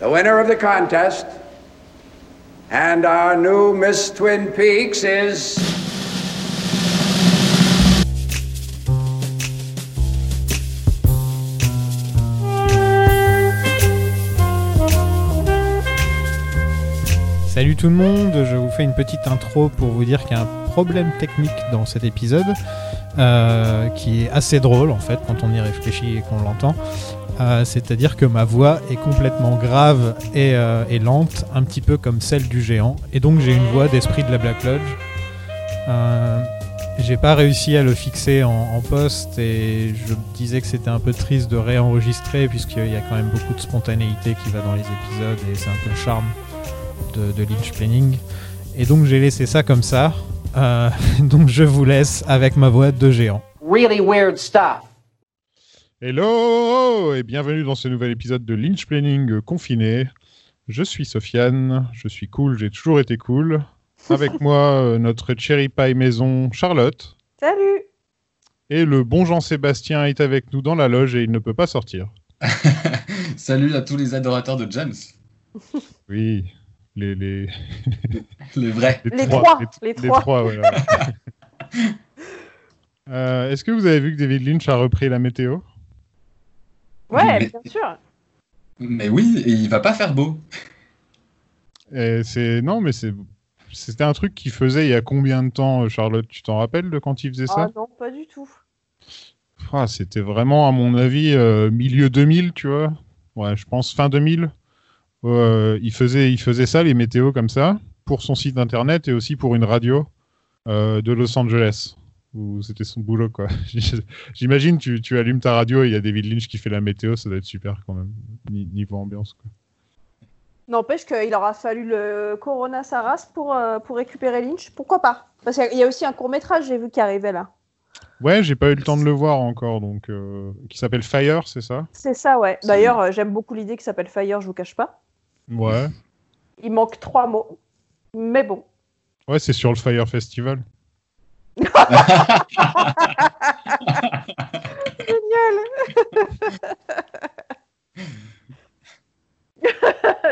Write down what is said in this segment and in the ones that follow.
The winner of the contest and our new Miss Twin Peaks is. Salut tout le monde, je vous fais une petite intro pour vous dire qu'il y a un problème technique dans cet épisode euh, qui est assez drôle en fait quand on y réfléchit et qu'on l'entend. Euh, C'est-à-dire que ma voix est complètement grave et, euh, et, lente, un petit peu comme celle du géant, et donc j'ai une voix d'esprit de la Black Lodge. Euh, j'ai pas réussi à le fixer en, poste et je disais que c'était un peu triste de réenregistrer puisqu'il y a quand même beaucoup de spontanéité qui va dans les épisodes et c'est un peu le charme de, Lynch Planning. Et donc j'ai laissé ça comme ça. Euh, donc je vous laisse avec ma voix de géant. Hello et bienvenue dans ce nouvel épisode de Lynch Planning confiné. Je suis Sofiane, je suis cool, j'ai toujours été cool. Avec moi, euh, notre cherry pie maison Charlotte. Salut Et le bon Jean-Sébastien est avec nous dans la loge et il ne peut pas sortir. Salut à tous les adorateurs de James. Oui, les, les... les vrais. Les trois, les, trois, voilà. Euh, Est-ce que vous avez vu que David Lynch a repris la météo? Ouais, Mais- bien sûr. Mais oui, et il va pas faire beau. C'est non, mais c'est c'était un truc qu'il faisait il y a combien de temps, Charlotte? Tu t'en rappelles de quand il faisait Ah ça non, pas du tout. Ah, C'était vraiment, à mon avis, euh, milieu 2000, tu vois. Ouais, je pense fin 2000. Euh, il, faisait, il faisait ça, les météos comme ça, pour son site internet et aussi pour une radio euh, de Los Angeles. Où c'était son boulot, quoi. J'imagine, tu, tu allumes ta radio et il y a David Lynch qui fait la météo, ça doit être super quand même, ni- niveau ambiance, quoi. N'empêche qu'il aura fallu le Corona Saras pour, euh, pour récupérer Lynch. Pourquoi pas? Parce qu'il y a aussi un court métrage, j'ai vu, qui arrivait là. Ouais, j'ai pas eu le temps de le voir encore, donc euh, qui s'appelle Fire, c'est ça? C'est ça, ouais. D'ailleurs, euh, j'aime beaucoup l'idée qui s'appelle Fire, je vous cache pas. Ouais. Il manque trois mots. Mais bon. Ouais, c'est sur le Fire Festival. Génial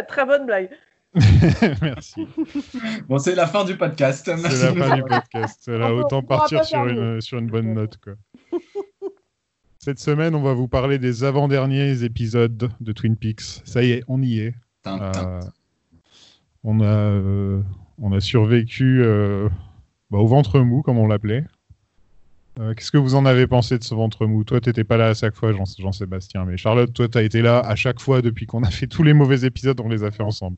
Très bonne blague. Merci. Bon, c'est la fin du podcast. C'est la fin du podcast. Là, autant partir sur une, sur une bonne note. Quoi. Cette semaine, on va vous parler des avant-derniers épisodes de Twin Peaks. Ça y est, on y est. Euh, on, a, euh, on a survécu euh, bah, au ventre mou, comme on l'appelait. Euh, Qu'est-ce que vous en avez pensé de ce ventre mou? Toi, t'étais pas là à chaque fois, Jean- Jean-Sébastien. mais Charlotte, toi, t'as été là à chaque fois depuis qu'on a fait tous les mauvais épisodes, on les a fait ensemble.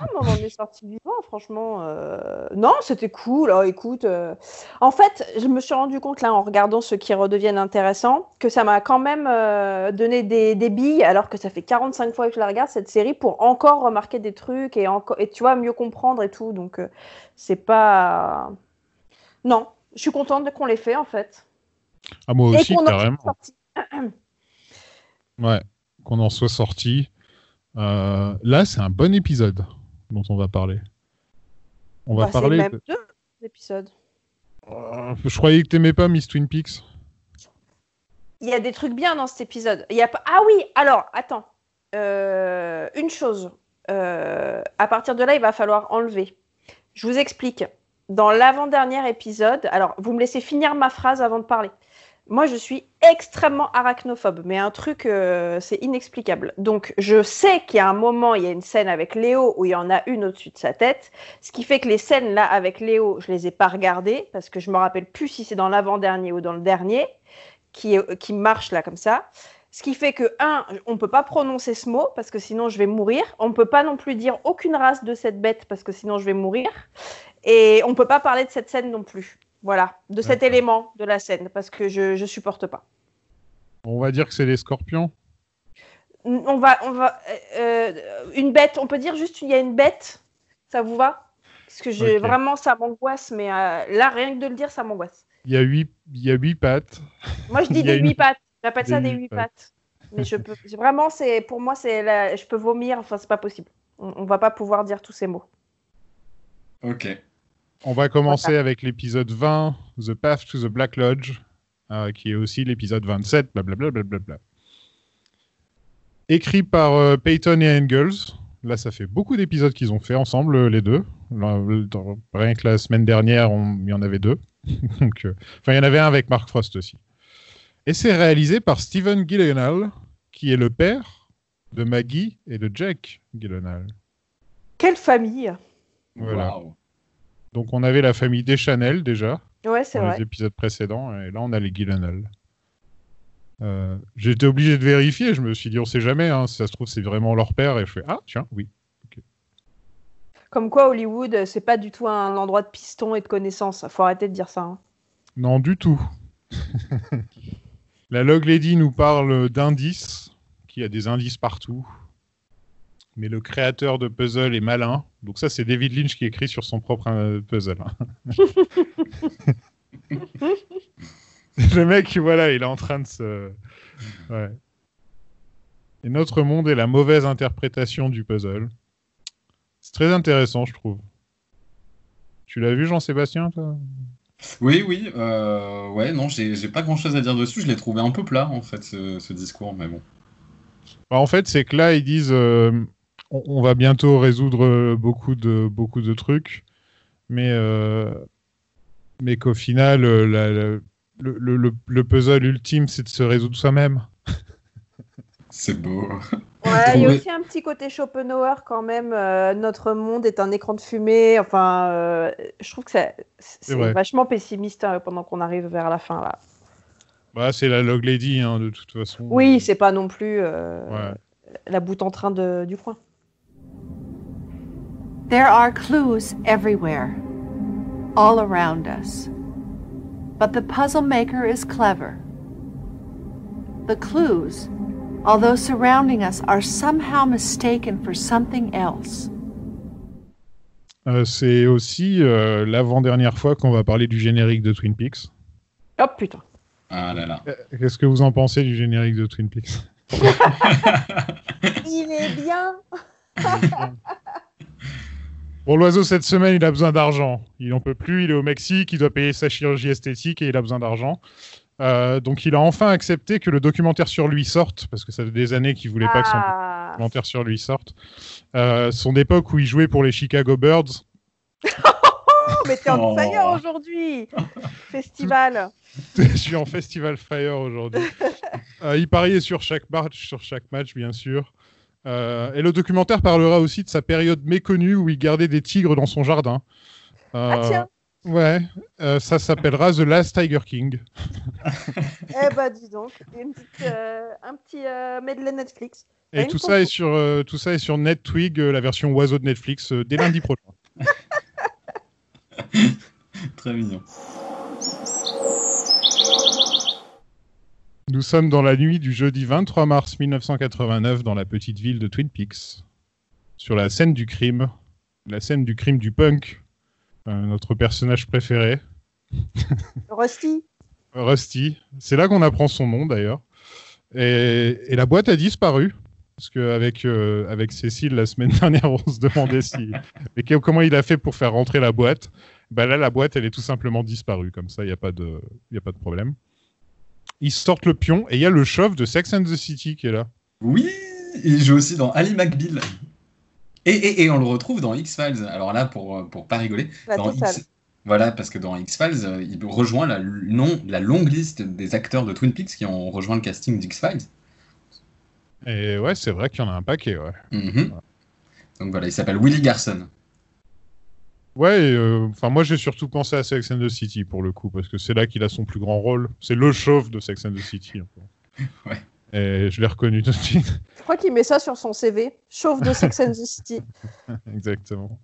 Ah, mais on est sorti vivant, franchement. euh, Non, c'était cool. Écoute, euh, en fait, je me suis rendu compte là en regardant ceux qui redeviennent intéressants que ça m'a quand même donné des, des billes, alors que ça fait 45 fois que je la regarde cette série pour encore remarquer des trucs et et tu vois mieux comprendre et tout. Donc c'est pas non, je suis contente qu'on l'ait fait en fait. Ah, moi aussi, carrément. Ouais, qu'on en soit sorti. Euh, là, c'est un bon épisode dont on va parler. On va Bah, parler. même de- deux épisodes. Euh, je croyais que t'aimais pas Miss Twin Peaks. Il y a des trucs bien dans cet épisode. Il y a pas... Ah oui, alors, attends. Euh, une chose. À partir de là, il va falloir enlever. Je vous explique. Dans l'avant-dernier épisode, alors, vous me laissez finir ma phrase avant de parler. Moi, je suis extrêmement arachnophobe, mais un truc, euh, c'est inexplicable. Donc, je sais qu'il y a un moment, il y a une scène avec Léo où il y en a une au-dessus de sa tête, ce qui fait que les scènes là avec Léo, je les ai pas regardées parce que je me rappelle plus si c'est dans l'avant-dernier ou dans le dernier qui, qui marche là comme ça. Ce qui fait que, un, on ne peut pas prononcer ce mot parce que sinon je vais mourir. On ne peut pas non plus dire aucune race de cette bête parce que sinon je vais mourir. Et on ne peut pas parler de cette scène non plus. Voilà, de cet élément de la scène parce que je ne supporte pas. On va dire que c'est les scorpions. On va, on va, euh, euh, une bête, on peut dire juste il y a une bête, ça vous va? Parce que je, vraiment ça m'angoisse, mais euh, là rien que de le dire ça m'angoisse. Il y a huit, il y a huit pattes. Moi je dis des une- huit pattes, j'appelle ça des huit pattes. Mais je peux, vraiment c'est, pour moi c'est, la- je peux vomir, enfin c'est pas possible. On, on va pas pouvoir dire tous ces mots. Ok. On va commencer avec l'épisode 20, The Path to the Black Lodge, euh, qui est aussi l'épisode 27, blablabla. Blablabla. Écrit par euh, Peyton et Engels. Là, ça fait beaucoup d'épisodes qu'ils ont fait ensemble, euh, les deux. Là, dans- Rien que la semaine dernière, on- il y en avait deux. Donc, euh, Enfin, il y en avait un avec Mark Frost aussi. Et c'est réalisé par Steven Gillenal, qui est le père de Maggie et de Jack Gillenal. Quelle famille Voilà. Donc, on avait la famille Deschanel déjà. Ouais, c'est dans vrai. les épisodes précédents, et là on a les Gyllenhaal. Euh, J'étais obligé de vérifier, je me suis dit on sait jamais, hein, si ça se trouve c'est vraiment leur père, et je fais ah tiens, oui. Comme quoi, Hollywood, c'est pas du tout un endroit de piston et de connaissances. Faut arrêter de dire ça. hein. Non, du tout. La Log Lady nous parle d'indices, qu'il y a des indices partout. Mais le créateur de puzzle est malin. Donc ça, c'est David Lynch qui écrit sur son propre euh, puzzle. le mec, voilà, il est en train de se... Ouais. Et notre monde est la mauvaise interprétation du puzzle. C'est très intéressant, je trouve. Tu l'as vu, Jean-Sébastien, toi? Oui, oui. euh, ouais, non, j'ai j'ai pas grand chose à dire dessus. Je l'ai trouvé un peu plat, en fait, ce, ce discours, mais bon. Bah, en fait, c'est que là, ils disent euh, on, on va bientôt résoudre euh, beaucoup de, beaucoup de trucs, mais, euh, mais qu'au final, euh, la- la- le, le- le- le puzzle ultime, c'est de se résoudre soi-même. C'est beau. Ouais, il y a aussi un petit côté Schopenhauer quand même. euh, notre monde est un écran de fumée. Enfin, euh, je trouve que c'est vachement pessimiste hein, pendant qu'on arrive vers la fin là. Bah, c'est la Log Lady, hein, de toute façon. Oui, c'est pas non plus euh, Ouais. la boute en train de- du coin. There are clues everywhere, all around us. But the puzzle maker is clever. The clues, although surrounding us, are somehow mistaken for something else. Euh, c'est aussi euh, l'avant-dernière fois qu'on va parler du générique de Twin Peaks. Hop putain. Ah là là. Euh, Qu'est-ce que vous en pensez du générique de Twin Peaks? Il est bien. Bon, l'oiseau, cette semaine, il a besoin d'argent. Il n'en peut plus, il est au Mexique, il doit payer sa chirurgie esthétique et il a besoin d'argent. Euh, donc, il a enfin accepté que le documentaire sur lui sorte, parce que ça fait des années qu'il voulait pas que son Ah. documentaire sur lui sorte. Euh, son époque où il jouait pour les Chicago Birds. Oh, mais t'es en Oh. fire aujourd'hui. Festival. Je suis en Festival Fire aujourd'hui. Euh, il pariait sur chaque match, sur chaque match, bien sûr. Euh, et le documentaire parlera aussi de sa période méconnue où il gardait des tigres dans son jardin. Ah Euh, tiens. Ouais, euh, ça s'appellera The Last Tiger King. Eh bah dis donc. Une petite, euh, un petit euh, medley Netflix. Et tout ça, est sur, euh, tout ça est sur NetTwig, euh, la version oiseau de Netflix, euh, dès lundi prochain. Très mignon. Nous sommes dans la nuit du jeudi 23 mars 1989 dans la petite ville de Twin Peaks, sur la scène du crime, la scène du crime du punk, euh, notre personnage préféré, Rusty. Rusty. C'est là qu'on apprend son nom d'ailleurs. Et, et la boîte a disparu. Parce qu'avec euh, avec Cécile, la semaine dernière, on se demandait si, que- comment il a fait pour faire rentrer la boîte? Bah là, la boîte, elle est tout simplement disparue. Comme ça, il n'y a, pas de- il y a pas de problème. Ils sortent le pion et il y a le chauve de Sex and the City qui est là. Oui, il joue aussi dans Ali McBeal. Et, et, et on le retrouve dans X-Files. Alors là, pour, pour pas rigoler, La dans. X... Voilà, parce que dans X-Files, euh, il rejoint la, non, la longue liste des acteurs de Twin Peaks qui ont rejoint le casting d'X-Files. Et ouais, c'est vrai qu'il y en a un paquet. Ouais, Mhm. Donc voilà, il s'appelle Willie Garson. Ouais euh, enfin, moi, j'ai surtout pensé à Sex and the City pour le coup, parce que c'est là qu'il a son plus grand rôle. C'est le chauve de Sex and the City. Ouais. Et je l'ai reconnu tout de suite. Je crois qu'il met ça sur son CV. Chauffe de Sex and the City. Exactement.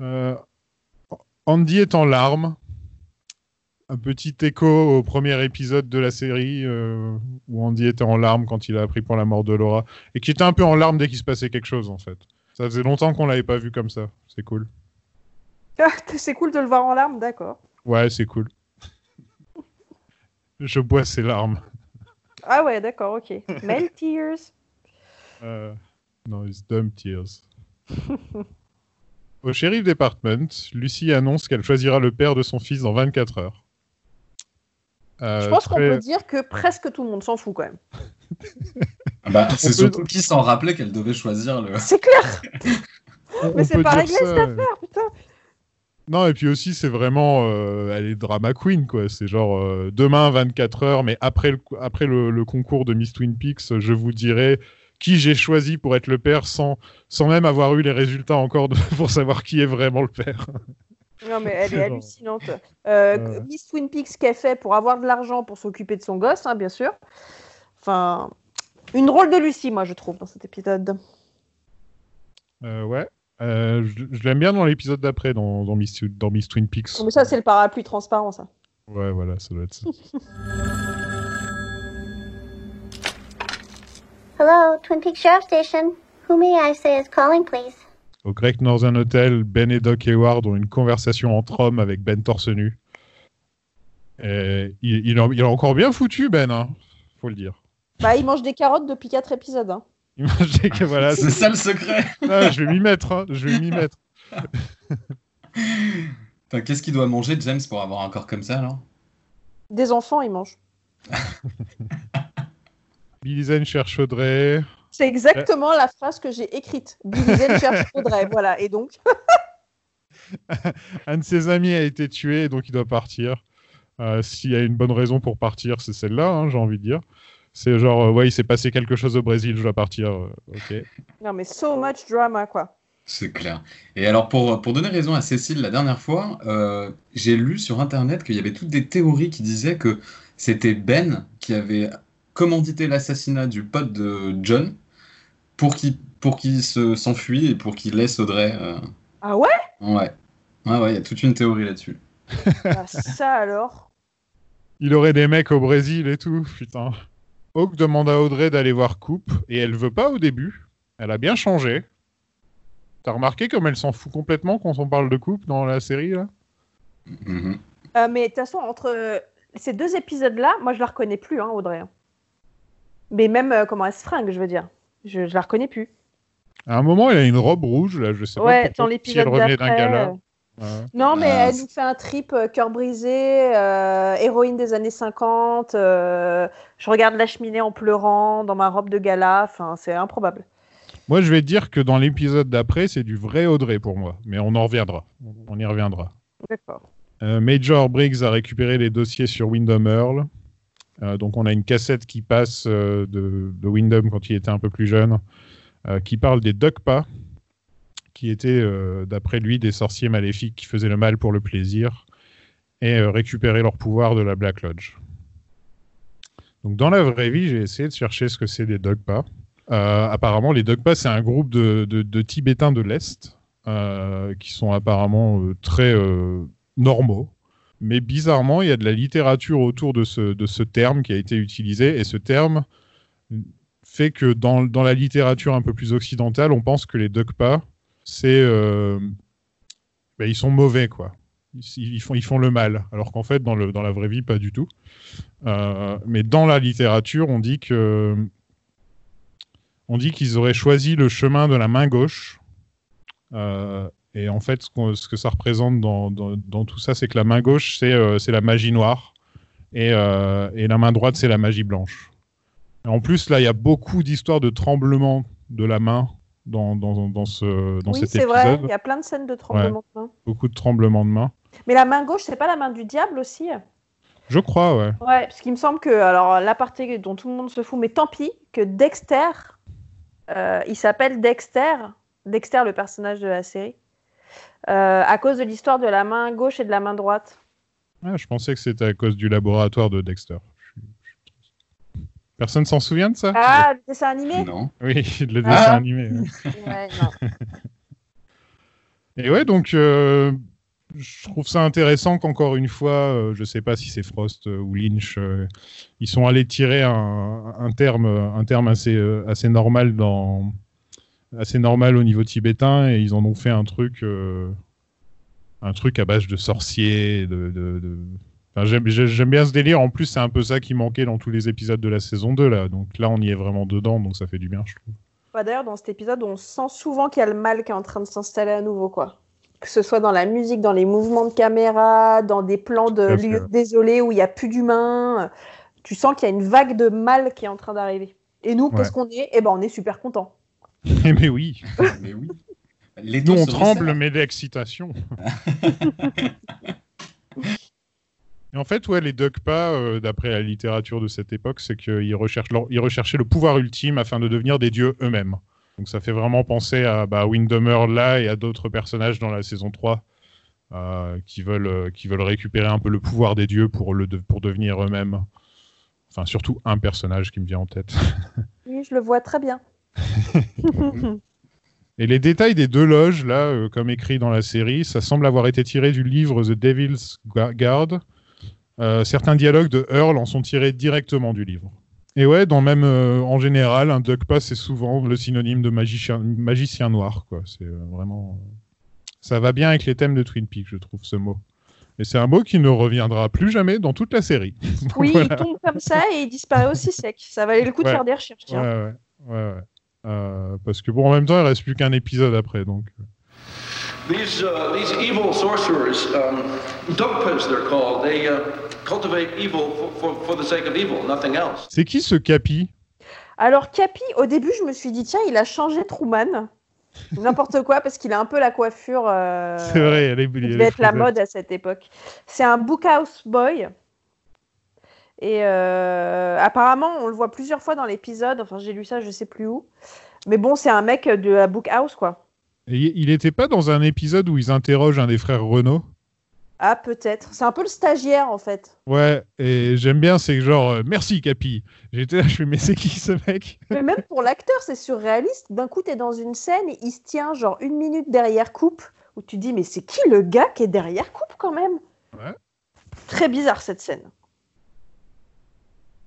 Euh, Andy est en larmes. Un petit écho au premier épisode de la série euh, où Andy était en larmes quand il a appris pour la mort de Laura et qui était un peu en larmes dès qu'il se passait quelque chose en fait. Ça faisait longtemps qu'on l'avait pas vu comme ça. C'est cool. C'est cool de le voir en larmes, d'accord. Ouais, c'est cool. Je bois ses larmes. Ah ouais, d'accord, ok. Mel Tears. Euh, non, it's dumb tears. Au shérif department, Lucie annonce qu'elle choisira le père de son fils dans 24 heures. Euh, Je pense qu'on peut dire que presque tout le monde s'en fout quand même. Ah Bah, c'est peut- surtout qui s'en rappelait qu'elle devait choisir le. C'est clair Mais c'est pas réglé, ça, cette affaire, putain Non, et puis aussi, c'est vraiment. euh, elle est drama queen, quoi. C'est genre euh, demain, 24 heures, mais après, le, après le, le concours de Miss Twin Peaks, je vous dirai qui j'ai choisi pour être le père sans, sans même avoir eu les résultats encore de- pour savoir qui est vraiment le père. Non, mais elle est hallucinante. Euh. Miss Twin Peaks qu'elle fait pour avoir de l'argent pour s'occuper de son gosse, hein, bien sûr. Enfin, une drôle de Lucie, moi, je trouve, dans cet épisode. Euh, ouais. Euh, je je l'aime bien dans l'épisode d'après, dans, dans, Miss, dans Miss Twin Peaks. Mais ça, c'est le parapluie transparent, ça. Ouais, voilà, ça doit être ça. Hello, Twin Peaks Sheriff Station. Who may I say is calling, please? Au Great Northern Hotel, Ben et Doc Hayward ont une conversation entre hommes avec Ben torse nu. Et il, il, a, il a encore bien foutu, Ben, hein, faut le dire. Bah, il mange des carottes depuis 4 épisodes. hein. Que voilà, C'est ça le secret Ah, je vais m'y mettre, hein, je vais m'y mettre. Qu'est-ce qu'il doit manger, James, pour avoir un corps comme ça, alors? Des enfants, il mange. Billy Zane cherche Audrey. C'est exactement la phrase que j'ai écrite. Billy Zane cherche Audrey, voilà. Et donc, Un de ses amis a été tué, donc il doit partir. Euh, S'il y a une bonne raison pour partir, c'est celle-là, hein, j'ai envie de dire. C'est genre, euh, ouais, il s'est passé quelque chose au Brésil, je dois partir. euh, ok. non, mais so much drama, quoi. C'est clair. Et alors, pour, pour donner raison à Cécile la dernière fois, euh, j'ai lu sur Internet qu'il y avait toutes des théories qui disaient que c'était Ben qui avait commandité l'assassinat du pote de John pour qu'il pour qu'il se s'enfuit et pour qu'il laisse Audrey. euh, Ah ouais? Ouais. Ouais, ouais, il y a toute une théorie là-dessus. Bah, Ça alors? Il aurait des mecs au Brésil et tout, putain. Hawk demande à Audrey d'aller voir Coupe, et elle veut pas au début. Elle a bien changé. T'as remarqué comme elle s'en fout complètement quand on parle de Coupe dans la série, là? Mhm. Euh, mais de toute façon, entre euh, ces deux épisodes-là, moi, je la reconnais plus, hein, Audrey. Mais même euh, comment elle se fringue, je veux dire. Je, je la reconnais plus. À un moment, elle a une robe rouge, là, je sais pas Ouais, dans si l'épisode elle revenait d'un d'après. gala. Non, mais Ah, elle nous fait un trip euh, cœur brisé, euh, héroïne des années 50. euh, je regarde la cheminée en pleurant dans ma robe de gala. Enfin, c'est improbable. Moi, je vais te dire que dans l'épisode d'après, c'est du vrai Audrey pour moi. Mais on en reviendra. On y reviendra. D'accord. Euh, Major Briggs a récupéré les dossiers sur Wyndham Earl. Euh, donc, on a une cassette qui passe euh, de, de Wyndham quand il était un peu plus jeune, euh, qui parle des Dugpa, qui étaient, euh, d'après lui, des sorciers maléfiques qui faisaient le mal pour le plaisir et euh, récupérer leur pouvoir de la Black Lodge. Donc, dans la vraie vie, j'ai essayé de chercher ce que c'est des Dugpa. Euh, apparemment, les Dugpa, c'est un groupe de, de- Tibétains de l'Est qui sont apparemment très normaux. Mais bizarrement, il y a de la littérature autour de ce, de ce terme qui a été utilisé. Et ce terme fait que dans, dans la littérature un peu plus occidentale, on pense que les Dugpa, c'est. euh, ben, ils sont mauvais, quoi. Ils, font, ils font le mal. Alors qu'en fait, dans, le, dans la vraie vie, pas du tout. Euh, mais dans la littérature, on dit que. On dit qu'ils auraient choisi le chemin de la main gauche. Euh, et en fait, ce, que ça représente dans, dans- tout ça, c'est que la main gauche, c'est euh, la magie noire. Et, et la main droite, c'est la magie blanche. En plus, là, il y a beaucoup d'histoires de tremblements de la main dans, dans, dans, ce, dans oui, cet c'est vrai. épisode. Il y a plein de scènes de tremblement de main. Beaucoup de tremblements de main. Mais la main gauche, c'est pas la main du diable aussi? Je crois, ouais. Ouais, parce qu'il me semble que, alors, l'aparté dont tout le monde se fout, mais tant pis, que Dexter, euh, il s'appelle Dexter, Dexter, le personnage de la série, euh, à cause de l'histoire de la main gauche et de la main droite. Ah, je pensais que c'était à cause du laboratoire de Dexter. Je suis- je suis- Personne s'en souvient de ça? Ah, le dessin animé? Non. Oui, le dessin Ah. animé. ouais. Ouais, non. Et ouais, donc euh, je trouve ça intéressant qu'encore une fois, euh, je sais pas si c'est Frost euh, ou Lynch, euh, ils sont allés tirer un, un terme, un terme assez, euh, assez normal dans assez normal au niveau tibétain et ils en ont fait un truc, euh, un truc à base de sorciers, de, de- de- Enfin, j'aime, j'ai- j'aime bien ce délire. En plus, c'est un peu ça qui manquait dans tous les épisodes de la saison 2 là. Donc là, on y est vraiment dedans, donc ça fait du bien, je trouve. Bah, D'ailleurs, dans cet épisode, on sent souvent qu'il y a le mal qui est en train de s'installer à nouveau, quoi. Que ce soit dans la musique, dans les mouvements de caméra, dans des plans de lieux désolés où il n'y a plus d'humains. Tu sens qu'il y a une vague de mal qui est en train d'arriver. Et nous, qu'est-ce Ouais. qu'on est Eh ben, on est super contents. Eh, mais oui. Mais oui. Les Nous, on tremble, mais d'excitation. Et en fait, ouais, les Dugpa, euh, d'après la littérature de cette époque, c'est qu'ils recherchent leur- ils recherchaient le pouvoir ultime afin de devenir des dieux eux-mêmes. Donc ça fait vraiment penser à bah, Windomer là et à d'autres personnages dans la saison 3 euh, qui, veulent, euh, qui veulent récupérer un peu le pouvoir des dieux pour, le de- pour devenir eux-mêmes. Enfin, surtout un personnage qui me vient en tête. Oui, je le vois très bien. Et les détails des deux loges, là, euh, comme écrit dans la série, ça semble avoir été tiré du livre The Devil's Gu- Guard. Euh, certains dialogues de Earl en sont tirés directement du livre. Et ouais, dans même euh, en général, un Duckpa, c'est souvent le synonyme de magicien, magicien noir, quoi. C'est euh, vraiment. Ça va bien avec les thèmes de Twin Peaks, je trouve, ce mot. Et c'est un mot qui ne reviendra plus jamais dans toute la série. Oui, voilà. il tombe comme ça et il disparaît aussi sec. Ça valait le coup de faire des recherches. Ouais, tiens. ouais, parce que bon, en même temps, il reste plus qu'un épisode après, donc. These, uh, these evil sorcerers, um, they're called, they uh, cultivate evil for, for, for the sake of evil, nothing else. C'est qui ce Capi? Alors, Capi, au début, je me suis dit, tiens, il a changé Truman. N'importe quoi, parce qu'il a un peu la coiffure. euh, C'est vrai, elle est qui elle est devait être la mode à cette époque. C'est un bookhouse boy. Et euh, apparemment, on le voit plusieurs fois dans l'épisode. Enfin, j'ai lu ça, je sais plus où. Mais bon, c'est un mec de la bookhouse, quoi. Et il était pas dans un épisode où ils interrogent un des frères Renault? Ah, peut-être. C'est un peu le stagiaire, en fait. Ouais, et j'aime bien, c'est genre, euh, merci Capi. J'étais là, je fais, mais c'est qui ce mec? Mais même pour l'acteur, c'est surréaliste. D'un coup, tu es dans une scène, il se tient genre une minute derrière coupe, où tu dis, mais c'est qui le gars qui est derrière coupe quand même? Ouais. Très bizarre cette scène.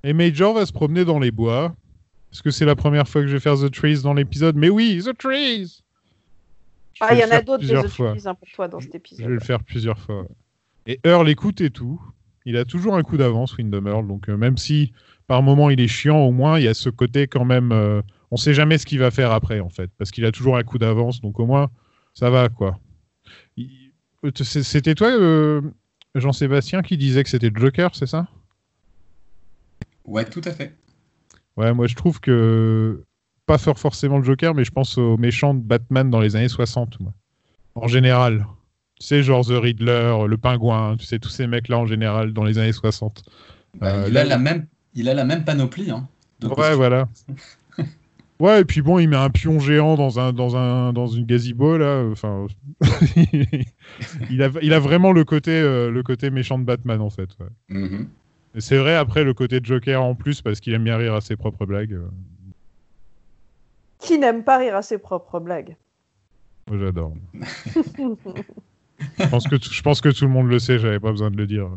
Et Major va se promener dans les bois. Est-ce que c'est la première fois que je vais faire The Trees dans l'épisode? Mais oui, The Trees Ah, il y en a d'autres des autres hein, pour toi dans cet Je vais épisode. le faire plusieurs fois. Et Earl écoute et tout. Il a toujours un coup d'avance, Windham Earl. Donc euh, même si par moment il est chiant, au moins il y a ce côté quand même. euh, on sait jamais ce qu'il va faire après en fait, parce qu'il a toujours un coup d'avance. Donc au moins ça va quoi. Il- euh, C'était toi, euh, Jean-Sébastien, qui disait que c'était Joker, c'est ça? Ouais, tout à fait. Ouais, moi je trouve que pas faire forcément le Joker, mais je pense aux méchants de Batman dans les années 60, moi. En général. Tu sais, genre The Riddler, le Pingouin, tu sais, tous ces mecs-là en général dans les années 60. Bah, Euh, il, là- a la même, il a la même panoplie. Hein, de Ouais, voilà. Ouais, et puis bon, il met un pion géant dans, un, dans, un, dans une gazebo, là. Enfin, il, a, il a vraiment le côté, euh, le côté méchant de Batman, en fait. ouais. Mhm. Et c'est vrai, après, le côté de Joker en plus, parce qu'il aime bien rire à ses propres blagues. euh, Qui n'aime pas rire à ses propres blagues j'adore. je, pense que tout- le monde le sait, j'avais pas besoin de le dire.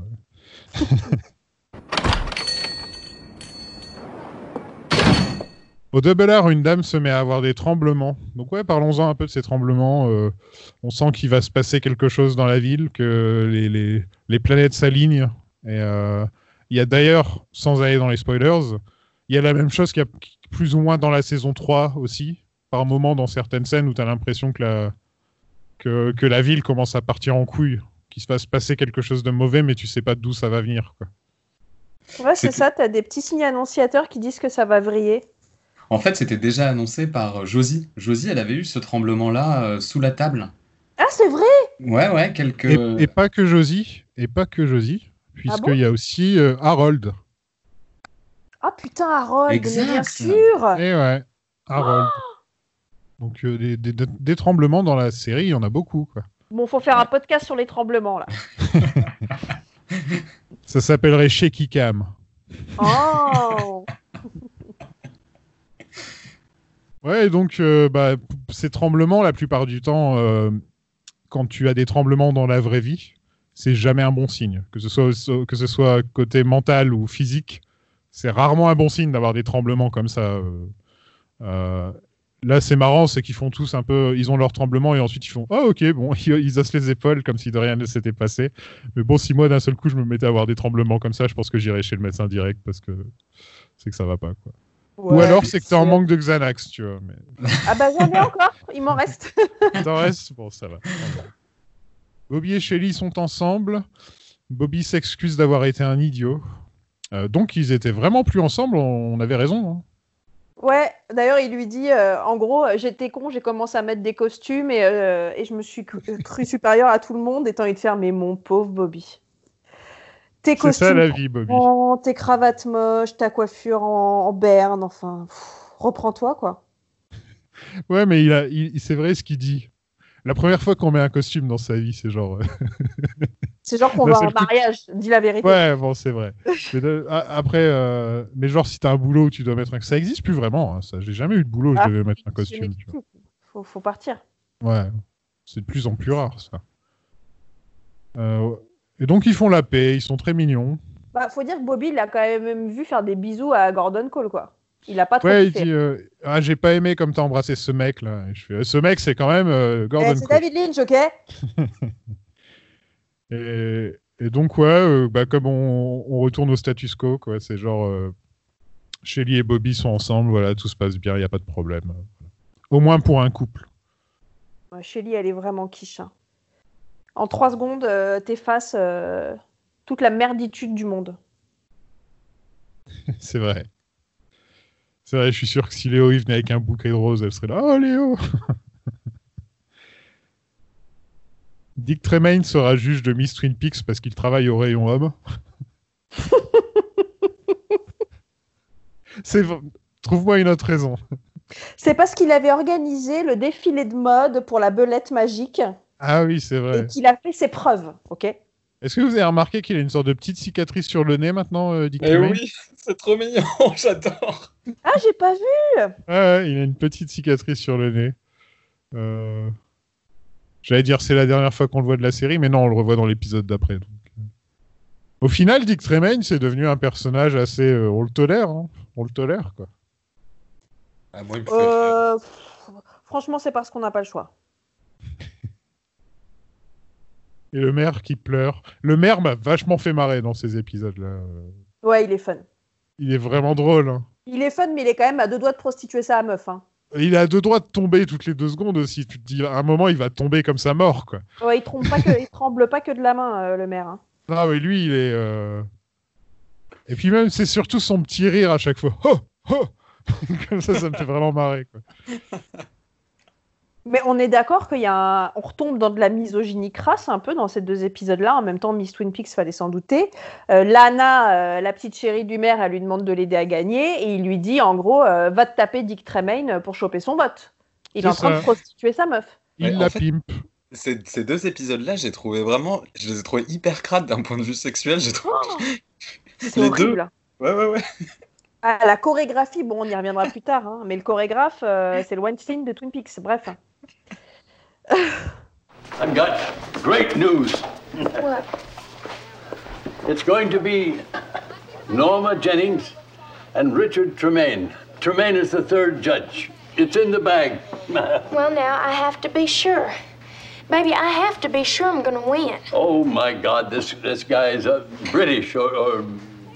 Au Double R, une dame se met à avoir des tremblements. Donc ouais, parlons-en un peu de ces tremblements. Euh, on sent qu'il va se passer quelque chose dans la ville, que les, planètes s'alignent. Et euh, il y a d'ailleurs, sans aller dans les spoilers, il y a la même chose qu'il y a plus ou moins dans la saison 3 aussi. Par moment, dans certaines scènes où tu as l'impression que la, que, que la ville commence à partir en couille, qu'il se va se passer quelque chose de mauvais, mais tu sais pas d'où ça va venir. Quoi. Ouais, c'est ça, t'as des petits signes annonciateurs qui disent que ça va vriller. En fait, c'était déjà annoncé par euh, Josie. Josie, elle avait eu ce tremblement-là euh, sous la table. Ah, c'est vrai? Ouais, ouais, quelques. Et, et pas que Josie, et pas que Josie, puisqu'il bon? y a aussi euh, Harold. Ah putain, Harold, mais bien Exact. sûr Et ouais, Harold. Donc euh, des, des- des tremblements dans la série, il y en a beaucoup. Quoi. Bon, faut faire un podcast sur les tremblements, là. Ça s'appellerait Shaky Cam. Oh Ouais, donc euh, bah, ces tremblements, la plupart du temps, euh, quand tu as des tremblements dans la vraie vie, c'est jamais un bon signe. Que ce soit, que ce soit côté mental ou physique, c'est rarement un bon signe d'avoir des tremblements comme ça. euh. Euh, là, c'est marrant, c'est qu'ils font tous un peu, ils ont leur tremblement et ensuite ils font, ah ok, bon, ils, haussent les épaules comme si de rien ne s'était passé. Mais bon, si moi d'un seul coup je me mettais à avoir des tremblements comme ça, je pense que j'irais chez le médecin direct parce que c'est que ça va pas quoi. Ou alors c'est que t'es en manque de Xanax, tu vois. Mais... Ah bah j'en ai encore, il m'en reste. T'en restes? Bon, ça va. ça va. Bobby et Shelly sont ensemble. Bobby s'excuse d'avoir été un idiot. Euh, donc ils étaient vraiment plus ensemble, on avait raison. hein. Ouais, d'ailleurs, il lui dit, euh, en gros, euh, j'étais con, j'ai commencé à mettre des costumes et, euh, et je me suis cru, cru supérieur à tout le monde, et t'as envie de faire, mais mon pauvre Bobby. Tes C'est costumes, ça la vie, Bobby. en- tes cravates moches, ta coiffure en, en berne, enfin, reprends-toi, quoi. Ouais, mais il a, il, il- c'est vrai ce qu'il dit. La première fois qu'on met un costume dans sa vie, c'est genre. C'est genre qu'on va en mariage, dis la vérité. Ouais, bon, c'est vrai. Mais de- a- après, euh, mais genre, si t'as un boulot où tu dois mettre un. Ça existe plus vraiment, hein, ça. J'ai jamais eu de boulot où Ah, je devais mettre un costume. Tu vois. Faut, faut partir. Ouais, c'est de plus en plus rare, ça. Euh, et donc, ils font la paix, ils sont très mignons. Bah, faut dire que Bobby, il a quand même vu faire des bisous à Gordon Cole, quoi. Il a pas trop Ouais, il dit euh, Ah, j'ai pas aimé comme t'as embrassé ce mec là. Et je fais, ce mec, c'est quand même euh, Eh, Gordon c'est. David Lynch, ok? Et, et donc, ouais, euh, bah, comme on, on retourne au status quo, quoi, c'est genre euh, Shelly et Bobby sont ensemble, voilà, tout se passe bien, il n'y a pas de problème. Au moins pour un couple. Ouais, Shelly, elle est vraiment quiche. hein. En trois secondes, euh, t'effaces euh, toute la merditude du monde. c'est vrai. C'est vrai, je suis sûr que si Léo il venait avec un bouquet de roses, elle serait là. Oh Léo Dick Tremaine sera juge de Miss Twin Peaks parce qu'il travaille au rayon homme. c'est Trouve-moi une autre raison. C'est parce qu'il avait organisé le défilé de mode pour la belette magique Ah oui, c'est vrai. et qu'il a fait ses preuves, ok? Est-ce que vous avez remarqué qu'il a une sorte de petite cicatrice sur le nez maintenant, euh, Dick Eh Tremaine? oui, c'est trop mignon, j'adore. Ah, j'ai pas vu Ouais, ouais, il a une petite cicatrice sur le nez. Euh, J'allais dire c'est la dernière fois qu'on le voit de la série, mais non, on le revoit dans l'épisode d'après. donc, euh. Au final, Dick Tremaine, c'est devenu un personnage assez... euh, on le tolère, hein. on le tolère, quoi. Ah, moi, il me fait- Euh, Franchement, c'est parce qu'on n'a pas le choix. Et le maire qui pleure. Le maire m'a vachement fait marrer dans ces épisodes-là. Ouais, il est fun. Il est vraiment drôle. hein. Il est fun, mais il est quand même à deux doigts de prostituer sa meuf. Hein. Il a deux doigts de tomber toutes les deux secondes aussi. Tu te dis, à un moment, il va tomber comme sa mort, quoi. Ouais, il, trompe pas que, il tremble pas que de la main, euh, le maire. hein. Non, mais lui, il est. euh, Et puis même, c'est surtout son petit rire à chaque fois. Oh Oh Comme ça, ça me fait vraiment marrer. Quoi. Mais on est d'accord qu'il y a un... On retombe dans de la misogynie crasse un peu dans ces deux épisodes-là. En même temps, Miss Twin Peaks, fallait s'en douter. Euh, Lana, euh, la petite chérie du maire, elle lui demande de l'aider à gagner et il lui dit en gros, euh, va te taper Dick Tremaine pour choper son vote. Il est en train ça. de prostituer sa meuf. Il Ouais, la fait- pimpe. Ces, ces deux épisodes-là, j'ai trouvé vraiment, je les ai trouvés hyper crades d'un point de vue sexuel. J'ai trouvé. C'est Les horrible. Ouais, ouais, ouais. Ah, la chorégraphie, bon, on y reviendra plus tard, hein, mais le chorégraphe, euh, c'est le Weinstein de Twin Peaks. Bref. I've got great news. What? It's going to be Norma Jennings and Richard Tremaine. Tremaine is the third judge. It's in the bag. Well, now I have to be sure. Baby, I have to be sure I'm gonna win. oh my God, this this guy is uh, British or, or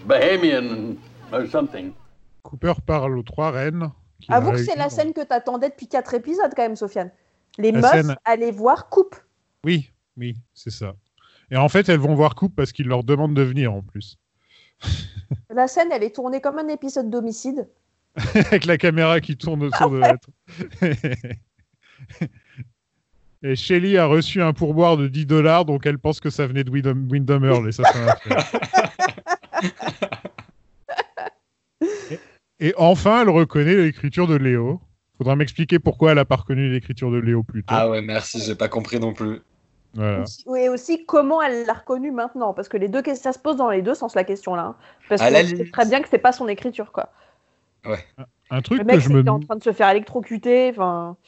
Bahamian or something. Cooper parle aux trois reines. Avoue que c'est la scène que t'attendais depuis quatre épisodes quand même, Sofiane. Les meufs scène- allaient voir Coupe. Oui, oui, c'est ça. Et en fait, elles vont voir Coupe parce qu'il leur demande de venir en plus. La scène, elle est tournée comme un épisode d'homicide. Avec la caméra qui tourne autour de la Et Shelly a reçu un pourboire de 10 dollars, donc elle pense que ça venait de Windham, Windham Earl, et ça. Et, et enfin, elle reconnaît l'écriture de Léo. Faudra m'expliquer pourquoi elle a pas reconnu l'écriture de Léo plus tôt. Ah ouais, merci, j'ai pas compris non plus. Voilà. Et aussi comment elle l'a reconnu maintenant? Parce que les deux, ça se pose dans les deux sens la question là. hein? Parce À la sait limite. très bien que c'est pas son écriture quoi. Un truc Le que je me en train de se faire électrocuter. Enfin,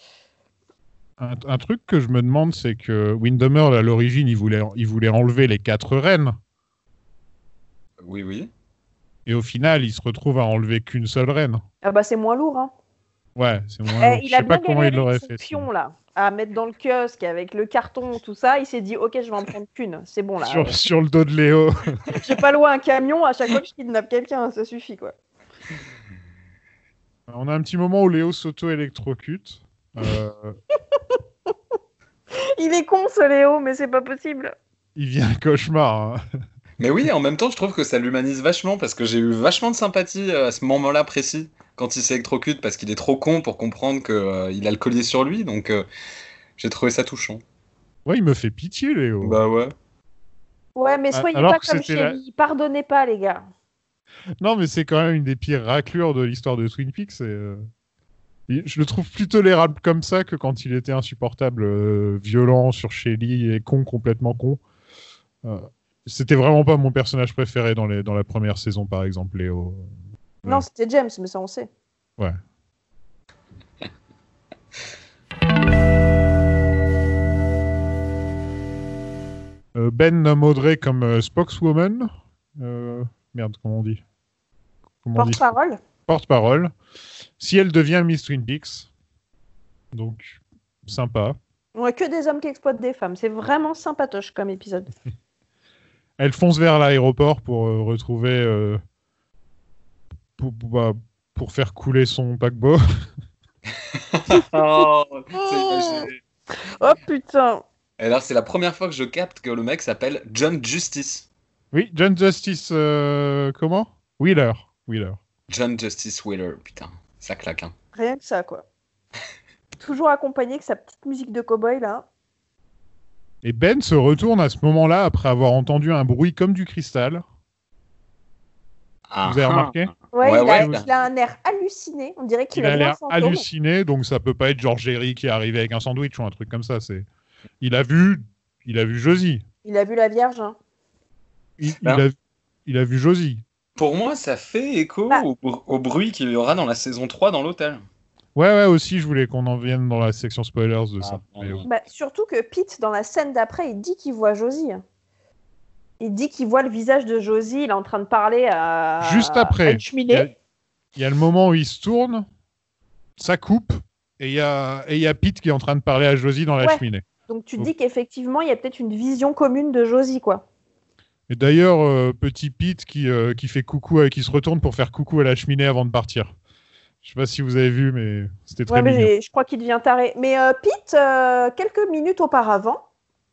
Un, un truc que je me demande, c'est que Windham Earl, à l'origine, il voulait, il voulait enlever les quatre reines. Oui, oui. Et au final, il se retrouve à enlever qu'une seule reine. ah bah c'est moins lourd. Hein. Ouais, c'est moins. Eh, lourd. il je a sais pas comment il l'aurait fait. pion là à mettre dans le kiosque avec le carton tout ça. Il s'est dit ok je vais en prendre qu'une. C'est bon là. Sur, sur le dos de Léo. J'ai pas loin un camion à chaque fois que je kidnappe quelqu'un. Ça suffit quoi. On a un petit moment où Léo s'auto-électrocute. Euh, Il est con ce Léo mais c'est pas possible. il vient un cauchemar. hein. Mais oui, en même temps, je trouve que ça l'humanise vachement parce que j'ai eu vachement de sympathie euh, à ce moment-là précis quand il s'électrocute parce qu'il est trop con pour comprendre qu'il a le collier sur lui. Donc euh, j'ai trouvé ça touchant. Ouais, il me fait pitié, Léo. Bah ouais. Ouais, mais Ah, soyez alors pas que comme c'était la- Shelly. Pardonnez pas, les gars. Non, mais c'est quand même une des pires raclures de l'histoire de Twin Peaks. et, euh, et je le trouve plus tolérable comme ça que quand il était insupportable, euh, violent sur Shelly et con, complètement con. Euh, C'était vraiment pas mon personnage préféré dans, les, dans la première saison, par exemple, Léo. Non, c'était James, mais ça on sait. Ouais. Euh, ben nomme Audrey comme euh, spokeswoman. Euh, merde, comment on dit? Comment on dit? Porte-parole. porte-parole. Si elle devient Miss Twin Peaks. Donc, sympa. On a que des hommes qui exploitent des femmes. C'est vraiment sympatoche comme épisode. Elle fonce vers l'aéroport pour euh, retrouver. euh, pour, bah, pour faire couler son paquebot. Oh. Oh putain. Et alors c'est la première fois que je capte que le mec s'appelle John Justice. Oui, John Justice. euh, comment? Wheeler. Wheeler. John Justice Wheeler, putain, ça claque. Hein. Rien que ça, quoi. Toujours accompagné avec sa petite musique de cow-boy, là. Et Ben se retourne à ce moment-là après avoir entendu un bruit comme du cristal. Ah, Vous avez remarqué Ouais, Ouais, il, a, ouais. il a un air halluciné. On dirait qu'il Il a l'air halluciné, donc ça peut pas être George Jerry qui est arrivé avec un sandwich ou un truc comme ça. C'est, il a vu, il a vu Josie. Il a vu la Vierge. hein. Il, il Ben. a, il a vu Josie. Pour moi, ça fait écho Ah. au, br- au bruit qu'il y aura dans la saison 3 dans l'hôtel. Ouais, ouais, aussi, je voulais qu'on en vienne dans la section spoilers de ça. Ah, bon. Bah, surtout que Pete, dans la scène d'après, il dit qu'il voit Josie. Il dit qu'il voit le visage de Josie. Il est en train de parler à, Juste après, à une cheminée. il y a- Il y a le moment où il se tourne, ça coupe, et il y a, et il y a Pete qui est en train de parler à Josie dans la Ouais. cheminée. Donc tu dis qu'effectivement, il y a peut-être une vision commune de Josie, quoi. Et d'ailleurs, euh, petit Pete qui, euh, qui fait coucou, à- qui se retourne pour faire coucou à la cheminée avant de partir. Je sais pas si vous avez vu, mais c'était très Ouais, mais je crois qu'il devient taré. Mais euh, Pete, quelques minutes auparavant,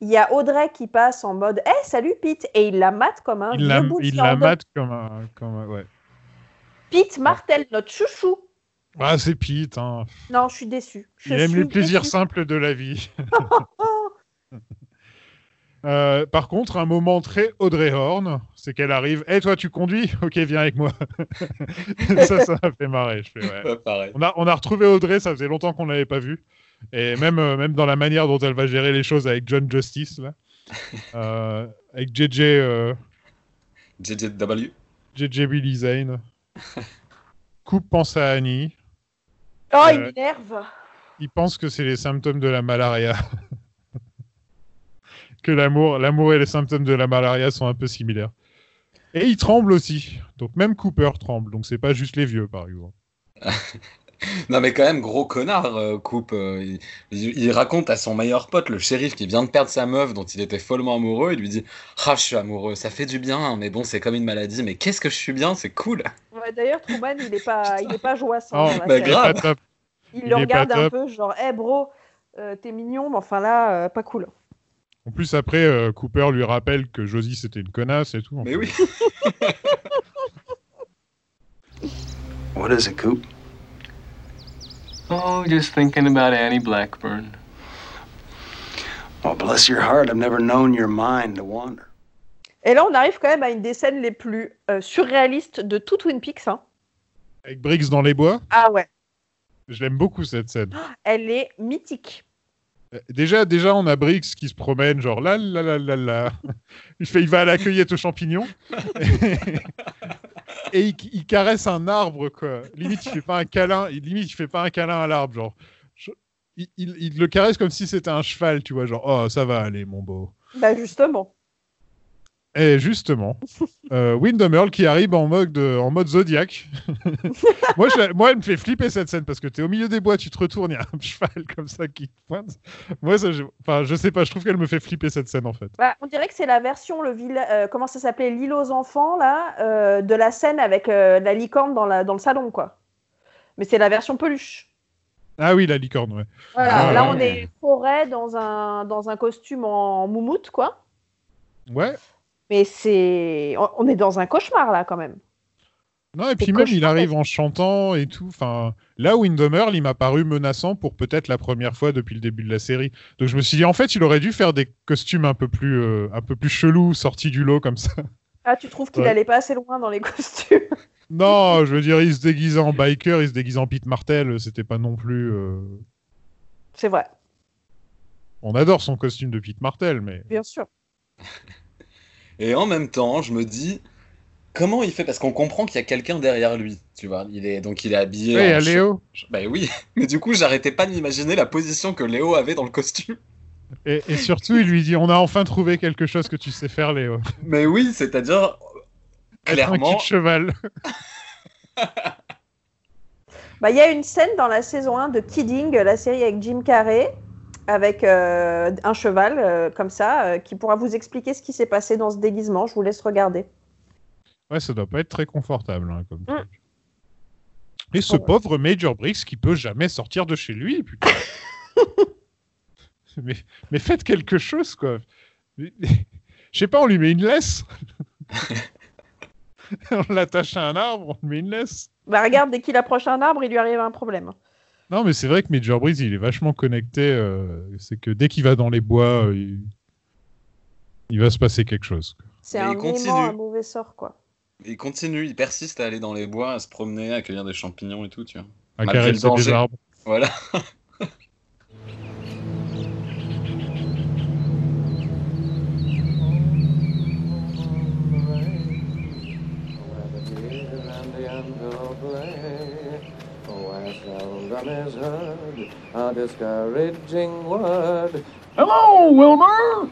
il y a Audrey qui passe en mode Eh, salut Pete Et il la mate comme un Il la, vieux bout de il la mate comme un, comme un- ouais. Pete Martel, notre chouchou. Ah, c'est Pete. Hein. Non, je suis déçu. Je Il aime les plaisirs déçue. simples de la vie. Euh, par contre, un moment très Audrey Horn, c'est qu'elle arrive. Eh, toi, tu conduis? Ok, viens avec moi. ça, ça m'a fait marrer. Je fais, ouais. Ouais, pareil. on, a, on a retrouvé Audrey, ça faisait longtemps qu'on l'avait pas vue. Et même, euh, même dans la manière dont elle va gérer les choses avec John Justice, là. Euh, avec JJ, euh, JJW. JJ Billy Zane. Coupe pense à Annie. Oh, il Euh, m'énerve. Il pense que c'est les symptômes de la malaria. que l'amour, l'amour et les symptômes de la malaria sont un peu similaires. Et il tremble aussi. Donc même Cooper tremble. Donc c'est pas juste les vieux, par exemple. Non mais quand même gros connard euh, Coupe. euh, il, raconte à son meilleur pote, le shérif, qui vient de perdre sa meuf dont il était follement amoureux. Il lui dit Ah je suis amoureux, ça fait du bien, hein, mais bon c'est comme une maladie. Mais qu'est-ce que je suis bien, c'est cool. Ouais, D'ailleurs, Truman, il est pas, il est pas joissant. Oh, dans bah, grave. Pas top. Il, il le regarde un peu, genre, hé bro, euh, t'es mignon, mais enfin là, euh, pas cool. En plus après, euh, Cooper lui rappelle que Josie c'était une connasse et tout. Mais oui. What is it, Coop? Oh, just thinking about Annie Blackburn. Oh, bless your heart, I've never known your mind to wander. Et là, on arrive quand même à une des scènes les plus euh, surréalistes de tout Twin Peaks. hein. Avec Briggs dans les bois, Ah ouais. je l'aime beaucoup cette scène. Elle est mythique. Euh, Déjà, déjà, on a Briggs qui se promène, genre là, là, là, là, là. Il, fait, il va à la cueillette aux champignons. et il, caresse un arbre, quoi. Limite, il fait pas un câlin. Limite, il fait pas un câlin à l'arbre, genre. Il le caresse comme si c'était un cheval, tu vois, genre, oh, ça va aller, mon beau. Bah justement. Et justement, euh, Windham Earl qui arrive en mode, euh, en mode Zodiac. moi, je moi, elle me fait flipper cette scène parce que tu es au milieu des bois, tu te retournes, il y a un cheval comme ça qui te pointe. Moi, ça, je... Enfin, je sais pas, je trouve qu'elle me fait flipper cette scène en fait. Bah, on dirait que c'est la version, le villa- euh, comment ça s'appelait, l'île aux enfants, là, euh, de la scène avec la licorne dans, la, dans le salon, quoi. Mais c'est la version peluche. Ah oui, la licorne, ouais. Voilà, Ah, là, on est forêt dans un, dans un costume en moumoute, quoi. Ouais. Mais c'est. on- est dans un cauchemar, là, quand même. Non, et puis même, il arrive en chantant et tout. Enfin, là, Windham Earl, il m'a paru menaçant pour peut-être la première fois depuis le début de la série. Donc je me suis dit, en fait, il aurait dû faire des costumes un peu plus, euh, un peu plus chelous, sortis du lot comme ça. Ah, tu trouves qu'il Ouais. allait pas assez loin dans les costumes? Non, je veux dire, il se déguisait en biker, il se déguisait en Pete Martel. C'était pas non plus. euh, C'est vrai, On adore son costume de Pete Martel, mais bien sûr. Et en même temps, je me dis, comment il fait? Parce qu'on comprend qu'il y a quelqu'un derrière lui, tu vois. Il est, donc il est habillé. Y en Léo. Bah oui, mais du coup, j'arrêtais pas de m'imaginer la position que Léo avait dans le costume. Et, et surtout, il lui dit On a enfin trouvé quelque chose que tu sais faire, Léo. Mais oui, c'est-à-dire, un clairement, cul de cheval. Bah, il y a une scène dans la saison 1 de Kidding, la série avec Jim Carrey, avec euh, un cheval euh, comme ça, euh, qui pourra vous expliquer ce qui s'est passé dans ce déguisement. Je vous laisse regarder. Ouais, ça doit pas être très confortable. hein, comme Mm. Et ce pauvre Major Briggs qui peut jamais sortir de chez lui, putain. mais, mais faites quelque chose, quoi. Je sais pas, on lui met une laisse. on l'attache à un arbre, on lui met une laisse. Bah, regarde, dès qu'il approche un arbre, il lui arrive un problème. Non, mais c'est vrai que Major Briggs, il est vachement connecté. euh, c'est que dès qu'il va dans les bois, euh, il... il va se passer quelque chose. C'est un il continue. aimant, un mauvais sort, quoi. il continue, il persiste à aller dans les bois, à se promener, à cueillir des champignons et tout, tu vois. À Malgré caresser des arbres. Voilà. A discouraging word. Hello, Wilbur!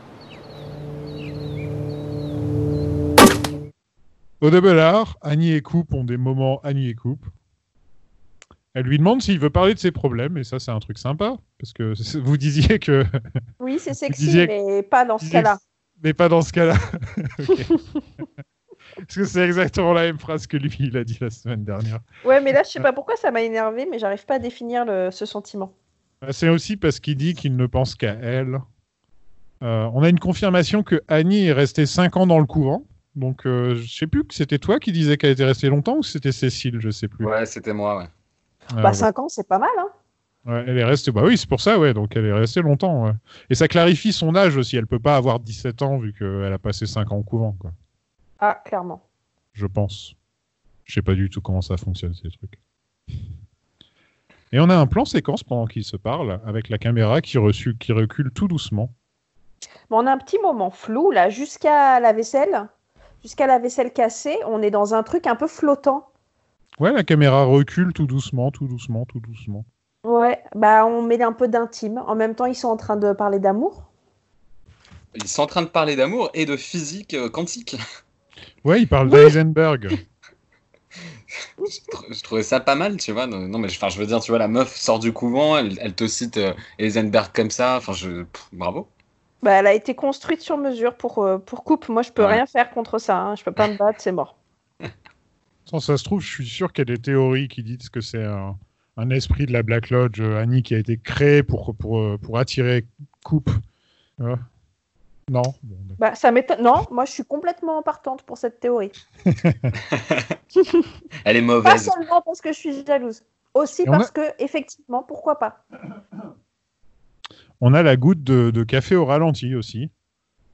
Au double R, Annie et Coupe ont des moments Annie et Coupe. Elle lui demande s'il veut parler de ses problèmes, et ça, c'est un truc sympa. Parce que vous disiez que. Oui, c'est sexy, disiez- mais pas dans ce cas-là. Mais pas dans ce cas-là. Parce que c'est exactement la même phrase que lui, il a dit la semaine dernière. Ouais, mais là, je sais pas pourquoi ça m'a énervé, mais j'arrive pas à définir le- ce sentiment. Euh, C'est aussi parce qu'il dit qu'il ne pense qu'à elle. Euh, on a une confirmation que Annie est restée 5 ans dans le couvent. Donc, euh, je sais plus que c'était toi qui disais qu'elle était restée longtemps ou c'était Cécile, je sais plus. Ouais, c'était moi, ouais. Ah, bah, ouais. 5 ans, c'est pas mal, hein. Ouais, elle est restée. Bah oui, c'est pour ça, ouais. Donc elle est restée longtemps. ouais. Et ça clarifie son âge aussi. Elle peut pas avoir 17 ans vu qu'elle a passé 5 ans au couvent, quoi. Ah, clairement. Je pense. Je sais pas du tout comment ça fonctionne ces trucs. Et on a un plan séquence pendant qu'ils se parlent avec la caméra qui, reçu- qui recule tout doucement. On a un petit moment flou, là, jusqu'à la vaisselle. Jusqu'à la vaisselle cassée, on est dans un truc un peu flottant. Ouais, la caméra recule tout doucement, tout doucement, tout doucement. Ouais, bah on met un peu d'intime. En même temps, ils sont en train de parler d'amour. Ils sont en train de parler d'amour et de physique euh, quantique. Ouais, il parle d'Eisenberg. je, trou- je trouvais ça pas mal, tu vois. Non, mais enfin, je veux dire, tu vois, la meuf sort du couvent, elle, elle te cite euh, Heisenberg comme ça. Enfin, je, pff, bravo. Bah, elle a été construite sur mesure pour, euh, pour Coupe. Moi, je peux Ouais. rien faire contre ça. hein. Je peux pas me battre, c'est mort. Sans ça se trouve, je suis sûr qu'il y a des théories qui disent que c'est un, un esprit de la Black Lodge, euh, Annie, qui a été créé pour, pour, pour attirer Coupe. Tu vois non. Bah, ça m'étonne. Non, moi, je suis complètement partante pour cette théorie. Elle est Pas mauvaise. seulement parce que je suis jalouse. Aussi Et parce a- que, effectivement, pourquoi pas. On a la goutte de, de café au ralenti aussi.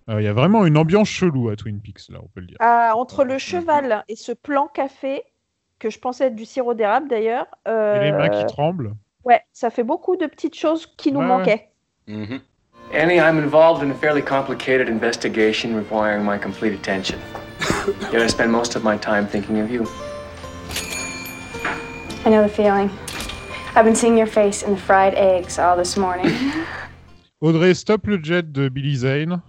Euh, Il y a vraiment une ambiance chelou à Twin Peaks, là, on peut le dire. Ah, entre le cheval et ce plan café, que je pensais être du sirop d'érable d'ailleurs. Et les mains euh, qui tremblent. Ouais, ça fait beaucoup de petites choses qui nous Ouais, manquaient. Mhm. Annie, I'm involved in a fairly complicated investigation requiring my complete attention. Yet I spend most of my time thinking of you. I know the feeling. I've been seeing your face in the fried eggs all this morning. Audrey stoppe le jet de Billy Zane.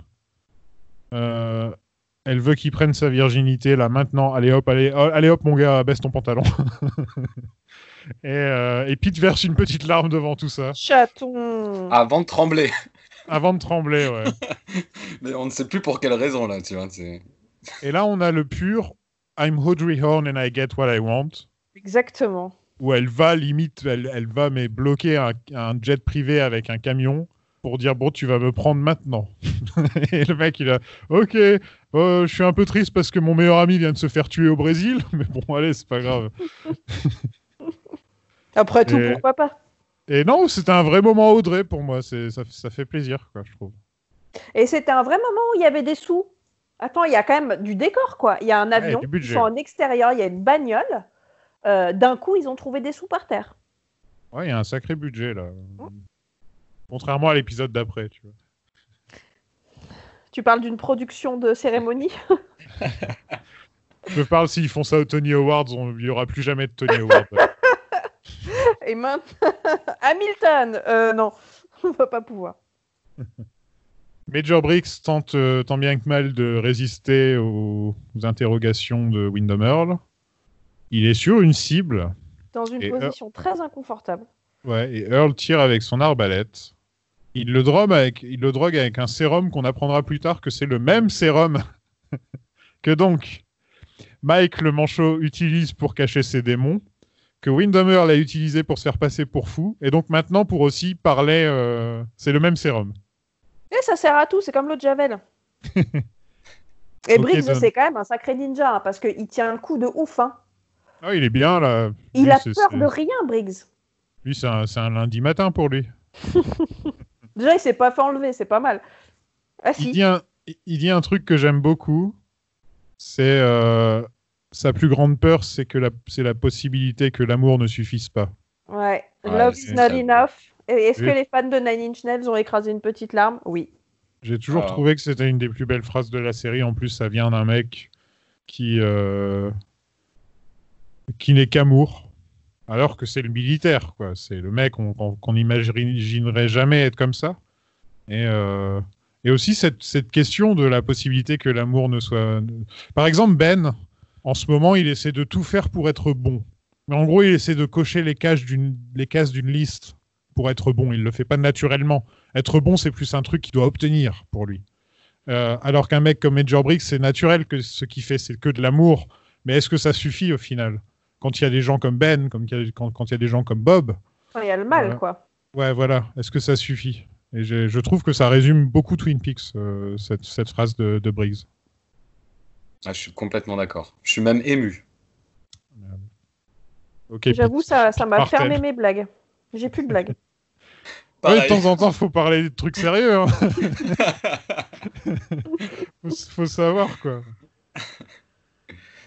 Euh, elle veut qu'il prenne sa virginité là maintenant. Allez hop, allez, oh, allez hop mon gars, baisse ton pantalon. et, euh, et Pete verse une petite larme devant tout ça. Chaton. Avant de trembler. Avant de trembler, ouais. Mais on ne sait plus pour quelle raison, là, tu vois. c'est- Et là, on a le pur I'm Audrey Horn and I get what I want. Exactement. Où elle va limite, elle, elle va mais bloquer un, un jet privé avec un camion pour dire bon, tu vas me prendre maintenant. et le mec, il a ok, euh, je suis un peu triste parce que mon meilleur ami vient de se faire tuer au Brésil, mais bon, allez, c'est pas grave. Après tout, Et- pourquoi pas? Et non, c'était un vrai moment Audrey pour moi. C'est ça, ça fait plaisir, quoi, je trouve. Et c'était un vrai moment où il y avait des sous. Attends, il y a quand même du décor, quoi. Il y a un avion, du ils sont en extérieur, il y a une bagnole. Euh, D'un coup, ils ont trouvé des sous par terre. Ouais, il y a un sacré budget là. Contrairement à l'épisode d'après, tu vois. Tu parles d'une production de cérémonie? Je parle s'ils font ça aux Tony Awards, on- il y aura plus jamais de Tony Awards. Et maintenant, Hamilton euh, Non, on va pas pouvoir. Major Briggs tente euh, tant bien que mal de résister aux, aux interrogations de Wyndham Earl. Il est sur une cible. Dans une position très inconfortable. Ouais, et Earl tire avec son arbalète. Il le drogue avec, il le drogue avec un sérum qu'on apprendra plus tard que c'est le même sérum que donc Mike le manchot utilise pour cacher ses démons, que Wyndham Earl a utilisé pour se faire passer pour fou, et donc maintenant pour aussi parler, euh, c'est le même sérum. Et ça sert à tout, c'est comme l'eau de Javel. Et Briggs, c'est quand même un sacré ninja, hein, parce qu'il tient un coup de ouf. hein. Ah, il est bien là. Il Lui, a peur de rien, Briggs. Lui, c'est un, lundi matin pour lui. Déjà, il s'est pas fait enlever, c'est pas mal. Ah Il si. dit un, il dit un truc que j'aime beaucoup. C'est euh, sa plus grande peur, c'est que la, c'est la possibilité que l'amour ne suffise pas. Ouais. Ouais, Love c'est is not ça. enough. Est-ce Oui. que les fans de Nine Inch Nails ont écrasé une petite larme? Oui. J'ai toujours Ah. trouvé que c'était une des plus belles phrases de la série. En plus, ça vient d'un mec qui euh, qui n'est qu'amour, alors que c'est le militaire, quoi. C'est le mec qu'on n'imaginerait jamais être comme ça. Et euh, et aussi cette, cette question de la possibilité que l'amour ne soit. Par exemple, Ben, en ce moment, il essaie de tout faire pour être bon. Mais en gros, il essaie de cocher les cases d'une les cases d'une liste pour être bon. Il le fait pas naturellement. Être bon, c'est plus un truc qu'il doit obtenir pour lui. Euh, alors qu'un mec comme Major Briggs, c'est naturel que ce qu'il fait, c'est que de l'amour. Mais est-ce que ça suffit au final? Quand il y a des gens comme Ben, comme a- quand, quand il y a des gens comme Bob, Il y a le mal, Ouais. quoi. ouais, voilà. Est-ce que ça suffit? Et je, je trouve que ça résume beaucoup Twin Peaks, euh, cette, cette phrase de, de Briggs. Ah, je suis complètement d'accord. Je suis même ému. J'avoue, ça ça m'a fermé mes blagues. J'ai plus de blagues. Ouais, de temps en temps, faut parler de trucs sérieux. hein. faut, faut savoir quoi.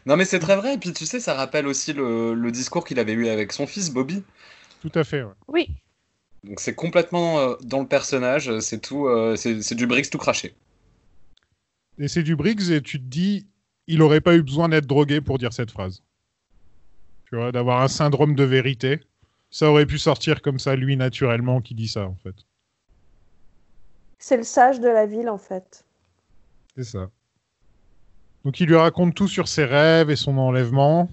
Non, mais c'est très vrai. Et puis, tu sais, ça rappelle aussi le, le discours qu'il avait eu avec son fils, Bobby. Tout à fait. ouais. Oui. Donc, c'est complètement euh, dans le personnage. C'est tout. euh, c'est c'est du Briggs tout craché. Et c'est du Briggs et tu te dis, il aurait pas eu besoin d'être drogué pour dire cette phrase. Tu vois, d'avoir un syndrome de vérité. Ça aurait pu sortir comme ça, lui, naturellement, qui dit ça, en fait. C'est le sage de la ville, en fait. C'est ça. Donc il lui raconte tout sur ses rêves et son enlèvement.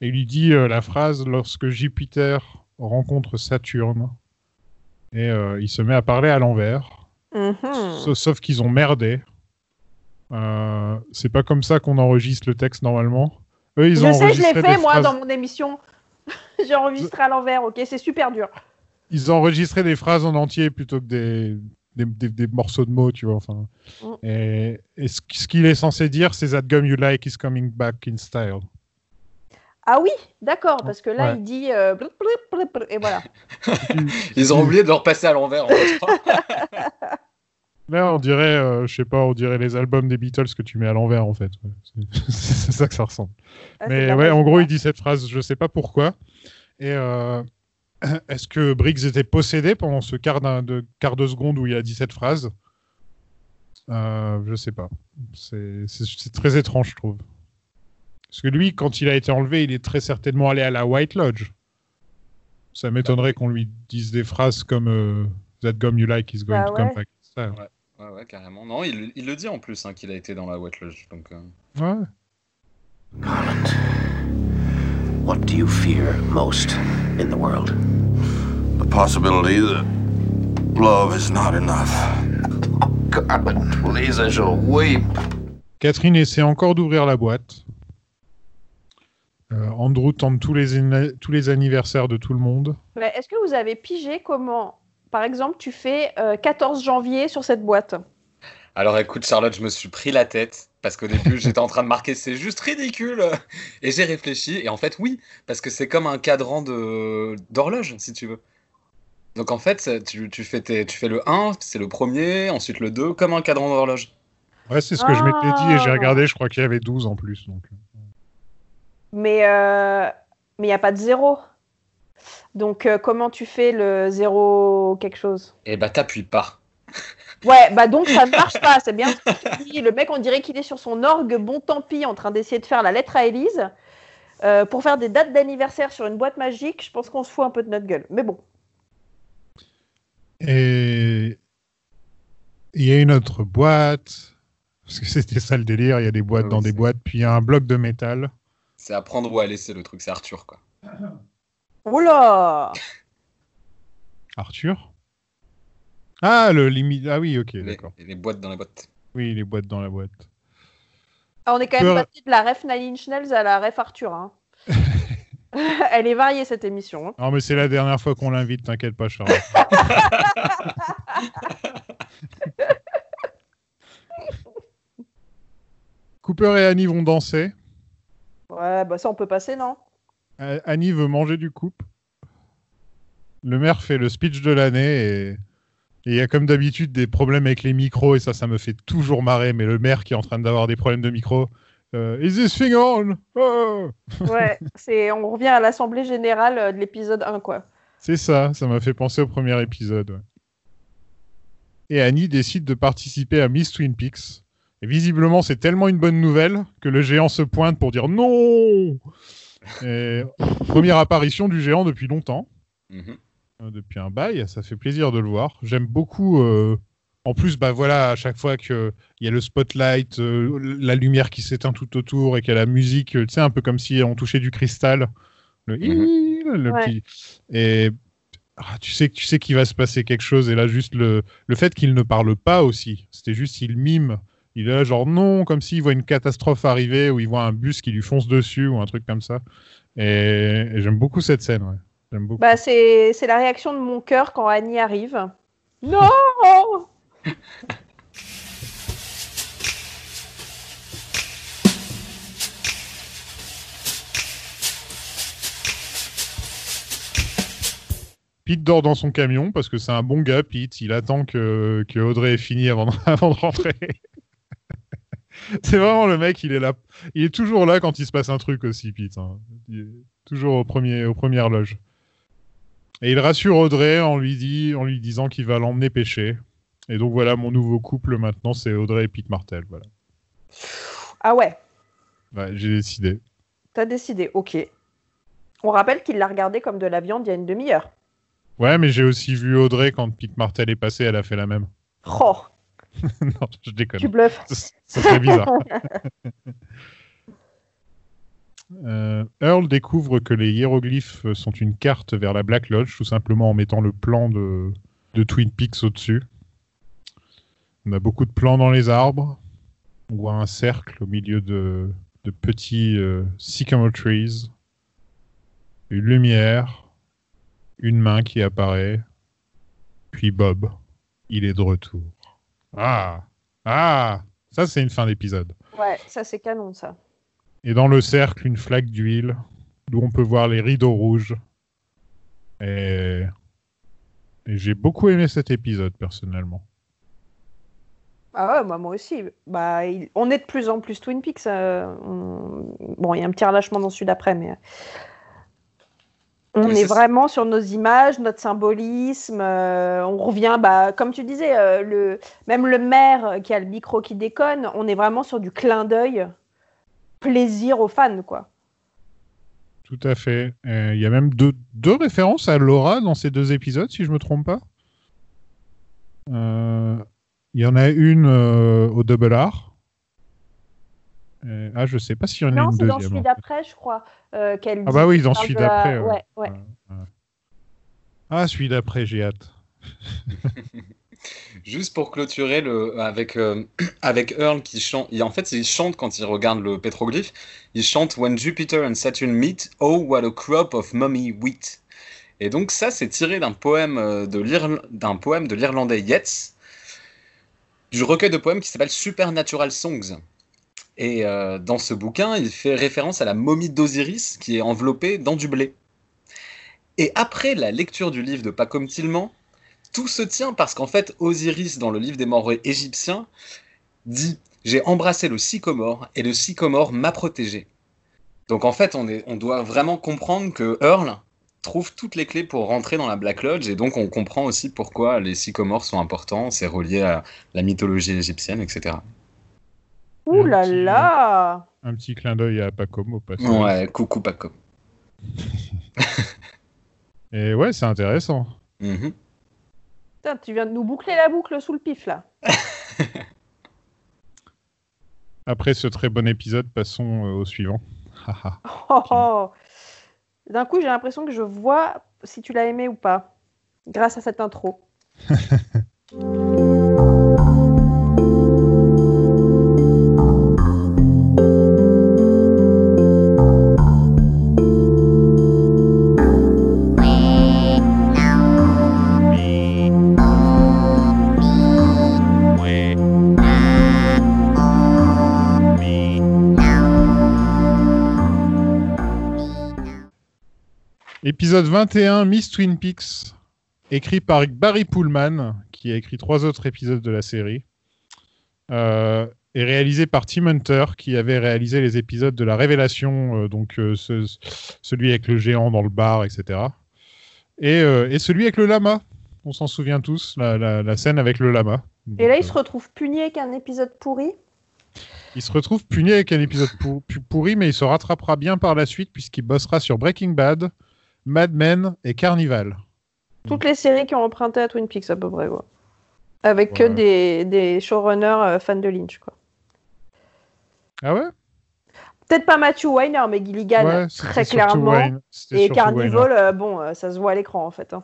Et il lui dit euh, la phrase lorsque Jupiter rencontre Saturne. Et euh, il se met à parler à l'envers. Mhm. Sauf qu'ils ont merdé. Euh, c'est pas comme ça qu'on enregistre le texte normalement. Eux, ils je ont sais, je l'ai fait, moi, phrases- dans mon émission. J'ai enregistré à l'envers, ok C'est super dur. Ils ont enregistré des phrases en entier plutôt que des, des, des- des morceaux de mots, tu vois. Enfin. Mm. Et, et ce, ce qu'il est censé dire, c'est That gum you like is coming back in style. Ah oui, d'accord, parce que là, Ouais. il dit... euh, blip, blip, blip, et voilà. Ils ont oublié de le repasser à l'envers. en fait. Là, on dirait, euh, je sais pas, on dirait les albums des Beatles que tu mets à l'envers, en fait. C'est ça que ça ressemble. Ah, Mais ouais, en gros, il dit cette phrase, je sais pas pourquoi. Et euh, est-ce que Briggs était possédé pendant ce quart, de, quart de seconde où il a dit cette phrase? Euh, Je sais pas. C'est très étrange, je trouve. Parce que lui, quand il a été enlevé, il est très certainement allé à la White Lodge. Ça m'étonnerait qu'on lui dise des phrases comme euh, That gum you like is going Bah to come ouais. back. Ouais, ouais, ouais, carrément. Non, il, il le dit en plus hein, qu'il a été dans la Wet Lodge. Donc, euh, Ouais. What do you fear most in the world? The possibility that love is not enough. God, please, I shall weep. Catherine essaie encore d'ouvrir la boîte. Euh, Andrew tente tous les, tous les anniversaires de tout le monde. Mais Est-ce que vous avez pigé comment par exemple, tu fais euh, 14 janvier sur cette boîte Alors écoute Charlotte, je me suis pris la tête parce qu'au début j'étais en train de marquer c'est juste ridicule et j'ai réfléchi et en fait oui parce que c'est comme un cadran de d'horloge si tu veux. Donc en fait tu, tu fais, tes- tu fais le 1, c'est le premier, ensuite le 2 comme un cadran d'horloge. Ouais, c'est ce que je m'étais dit et j'ai Ah. regardé, je crois qu'il y avait 12 en plus. Donc. Mais euh, mais il n'y a pas de zéro. Donc, euh, comment tu fais le zéro quelque chose? Et bah t'appuies pas. Ouais, bah donc ça ne marche pas. C'est bien ce que tu dis. Le mec, on dirait qu'il est sur son orgue, bon tant pis, en train d'essayer de faire la lettre à Élise. Euh, pour faire des dates d'anniversaire sur une boîte magique, je pense qu'on se fout un peu de notre gueule. Mais bon. Et il y a une autre boîte, parce que c'était ça le délire, il y a des boîtes Ah oui, dans des boîtes, puis il y a un bloc de métal. C'est à prendre ou à laisser le truc, c'est Arthur quoi. Oula Arthur? Ah, le limite. Ah oui, ok, Les, d'accord. les boîtes dans la boîte. Oui, les boîtes dans la boîte. Ah, On est quand même passé de la ref Nine Inch Nails à la ref Arthur. hein. Elle est variée cette émission. hein. Non, mais c'est la dernière fois qu'on l'invite, t'inquiète pas, Charles. Cooper et Annie vont danser? Ouais, bah ça on peut passer, non? Annie veut manger du coupe. Le maire fait le speech de l'année et il y a comme d'habitude des problèmes avec les micros et ça, ça me fait toujours marrer. Mais le maire qui est en train d'avoir des problèmes de micro. euh, Is this thing on? Oh Ouais, c'est on revient à l'assemblée générale euh, de l'épisode 1 quoi. C'est ça, ça m'a fait penser au premier épisode. ouais. Et Annie décide de participer à Miss Twin Peaks. Et visiblement, c'est tellement une bonne nouvelle que le géant se pointe pour dire non Et Première apparition du géant depuis longtemps, Mhm. euh, depuis un bail, ça fait plaisir de le voir. J'aime beaucoup. euh, En plus, bah voilà, à chaque fois qu'il y a le spotlight, euh, la lumière qui s'éteint tout autour et qu'il y a la musique, tu sais, un peu comme si on touchait du cristal. Le, le Ouais. petit- Et ah, tu sais tu sais qu'il va se passer quelque chose. Et là, juste le, le fait qu'il ne parle pas aussi, c'était juste il mime. Il est là, genre non, comme s'il voit une catastrophe arriver ou il voit un bus qui lui fonce dessus ou un truc comme ça. Et, et j'aime beaucoup cette scène. Ouais. J'aime beaucoup. Bah c'est c'est la réaction de mon cœur quand Annie arrive. Non Pete dort dans son camion parce que c'est un bon gars, Pete. Il attend que, que Audrey ait fini avant de, avant de rentrer. c'est vraiment le mec, il est là. Il est toujours là quand il se passe un truc aussi, Pete. hein. Il est toujours au premier, aux premières loges. Et il rassure Audrey en lui, dit, en lui disant qu'il va l'emmener pêcher. Et donc voilà, mon nouveau couple maintenant, c'est Audrey et Pete Martel. Voilà. Ah ouais, Ouais, J'ai décidé. t'as décidé, ok. On rappelle qu'il l'a regardé comme de la viande il y a une demi-heure. Ouais, mais j'ai aussi vu Audrey quand Pete Martel est passé, elle a fait la même. Oh, non, je déconne. tu bluffes. Ça, serait bizarre. Euh, Earl découvre que les hiéroglyphes sont une carte vers la Black Lodge, tout simplement en mettant le plan de, de Twin Peaks au-dessus. On a beaucoup de plans dans les arbres. On voit un cercle au milieu de, de petits euh, sycamore trees. Une lumière. Une main qui apparaît. Puis Bob. Il est de retour. Ah Ah Ça, c'est une fin d'épisode. Ouais, ça c'est canon ça. Et dans le cercle, une flaque d'huile, d'où on peut voir les rideaux rouges. Et, et j'ai beaucoup aimé cet épisode, personnellement. Ah ouais, bah, moi aussi. Bah, il- On est de plus en plus Twin Peaks. euh, on- Bon, il y a un petit relâchement dans celui d'après, mais on est vraiment sur nos images, notre symbolisme. euh, on revient, bah, comme tu disais, euh, le... même le maire qui a le micro qui déconne, on est vraiment sur du clin d'œil, plaisir aux fans, quoi. Tout à fait. Euh, Il y a même deux, deux références à Laura dans ces deux épisodes, si je me trompe pas. Il y en a une au Double R. Euh, ah, je sais pas s'il y en a Non, une c'est dans deuxième. celui d'après, je crois. euh, qu'elle Ah bah oui, dans celui la- d'après, ouais. ouais, ouais. Ah, celui d'après, j'ai hâte. Juste pour clôturer le, avec, euh, avec Earl qui chante. il- en fait, il chante quand il regarde le pétroglyphe. Il chante When Jupiter and Saturn meet, oh what a crop of mummy wheat. Et donc ça, c'est tiré d'un poème de l'Irl- d'un poème de l'Irlandais Yeats, du recueil de poèmes qui s'appelle Supernatural Songs. Et euh, dans ce bouquin, il fait référence à la momie d'Osiris qui est enveloppée dans du blé. Et après la lecture du livre de Pacom Tillman, tout se tient parce qu'en fait, Osiris, dans le livre des morts égyptiens, dit J'ai embrassé le sycomore et le sycomore m'a protégé. Donc en fait, on, on doit vraiment comprendre que Earl trouve toutes les clés pour rentrer dans la Black Lodge et donc on comprend aussi pourquoi les sycomores sont importants, c'est relié à la mythologie égyptienne, etc. Ouh là là Un petit clin d'œil à Pacom au passage. Ouais, coucou Paco. Et ouais, c'est intéressant. Mhm. Putain, tu viens de nous boucler la boucle sous le pif là. Après ce très bon épisode, passons euh, au suivant. Haha. Oh, oh. D'un coup, j'ai l'impression que je vois si tu l'as aimé ou pas, grâce à cette intro. Épisode 21, Miss Twin Peaks, écrit par Barry Pullman, qui a écrit trois autres épisodes de la série, euh, et réalisé par Tim Hunter, qui avait réalisé les épisodes de la Révélation, euh, donc euh, ce- celui avec le géant dans le bar, etc. Et, et celui avec le lama, on s'en souvient tous, la, la- la scène avec le lama. Et là, il se retrouve puni avec un épisode pourri. Il se retrouve puni avec un épisode pour- pourri, mais il se rattrapera bien par la suite, puisqu'il bossera sur Breaking Bad, Mad Men et Carnival. Toutes les séries qui ont emprunté à Twin Peaks à peu près. Quoi. Avec que Ouais. des, des showrunners euh, fans de Lynch. Quoi. Ah ouais? Peut-être pas Matthew Weiner, mais Gilligan, Ouais, très clairement. Wayne. Et Carnival, euh, bon, euh, ça se voit à l'écran en fait. hein.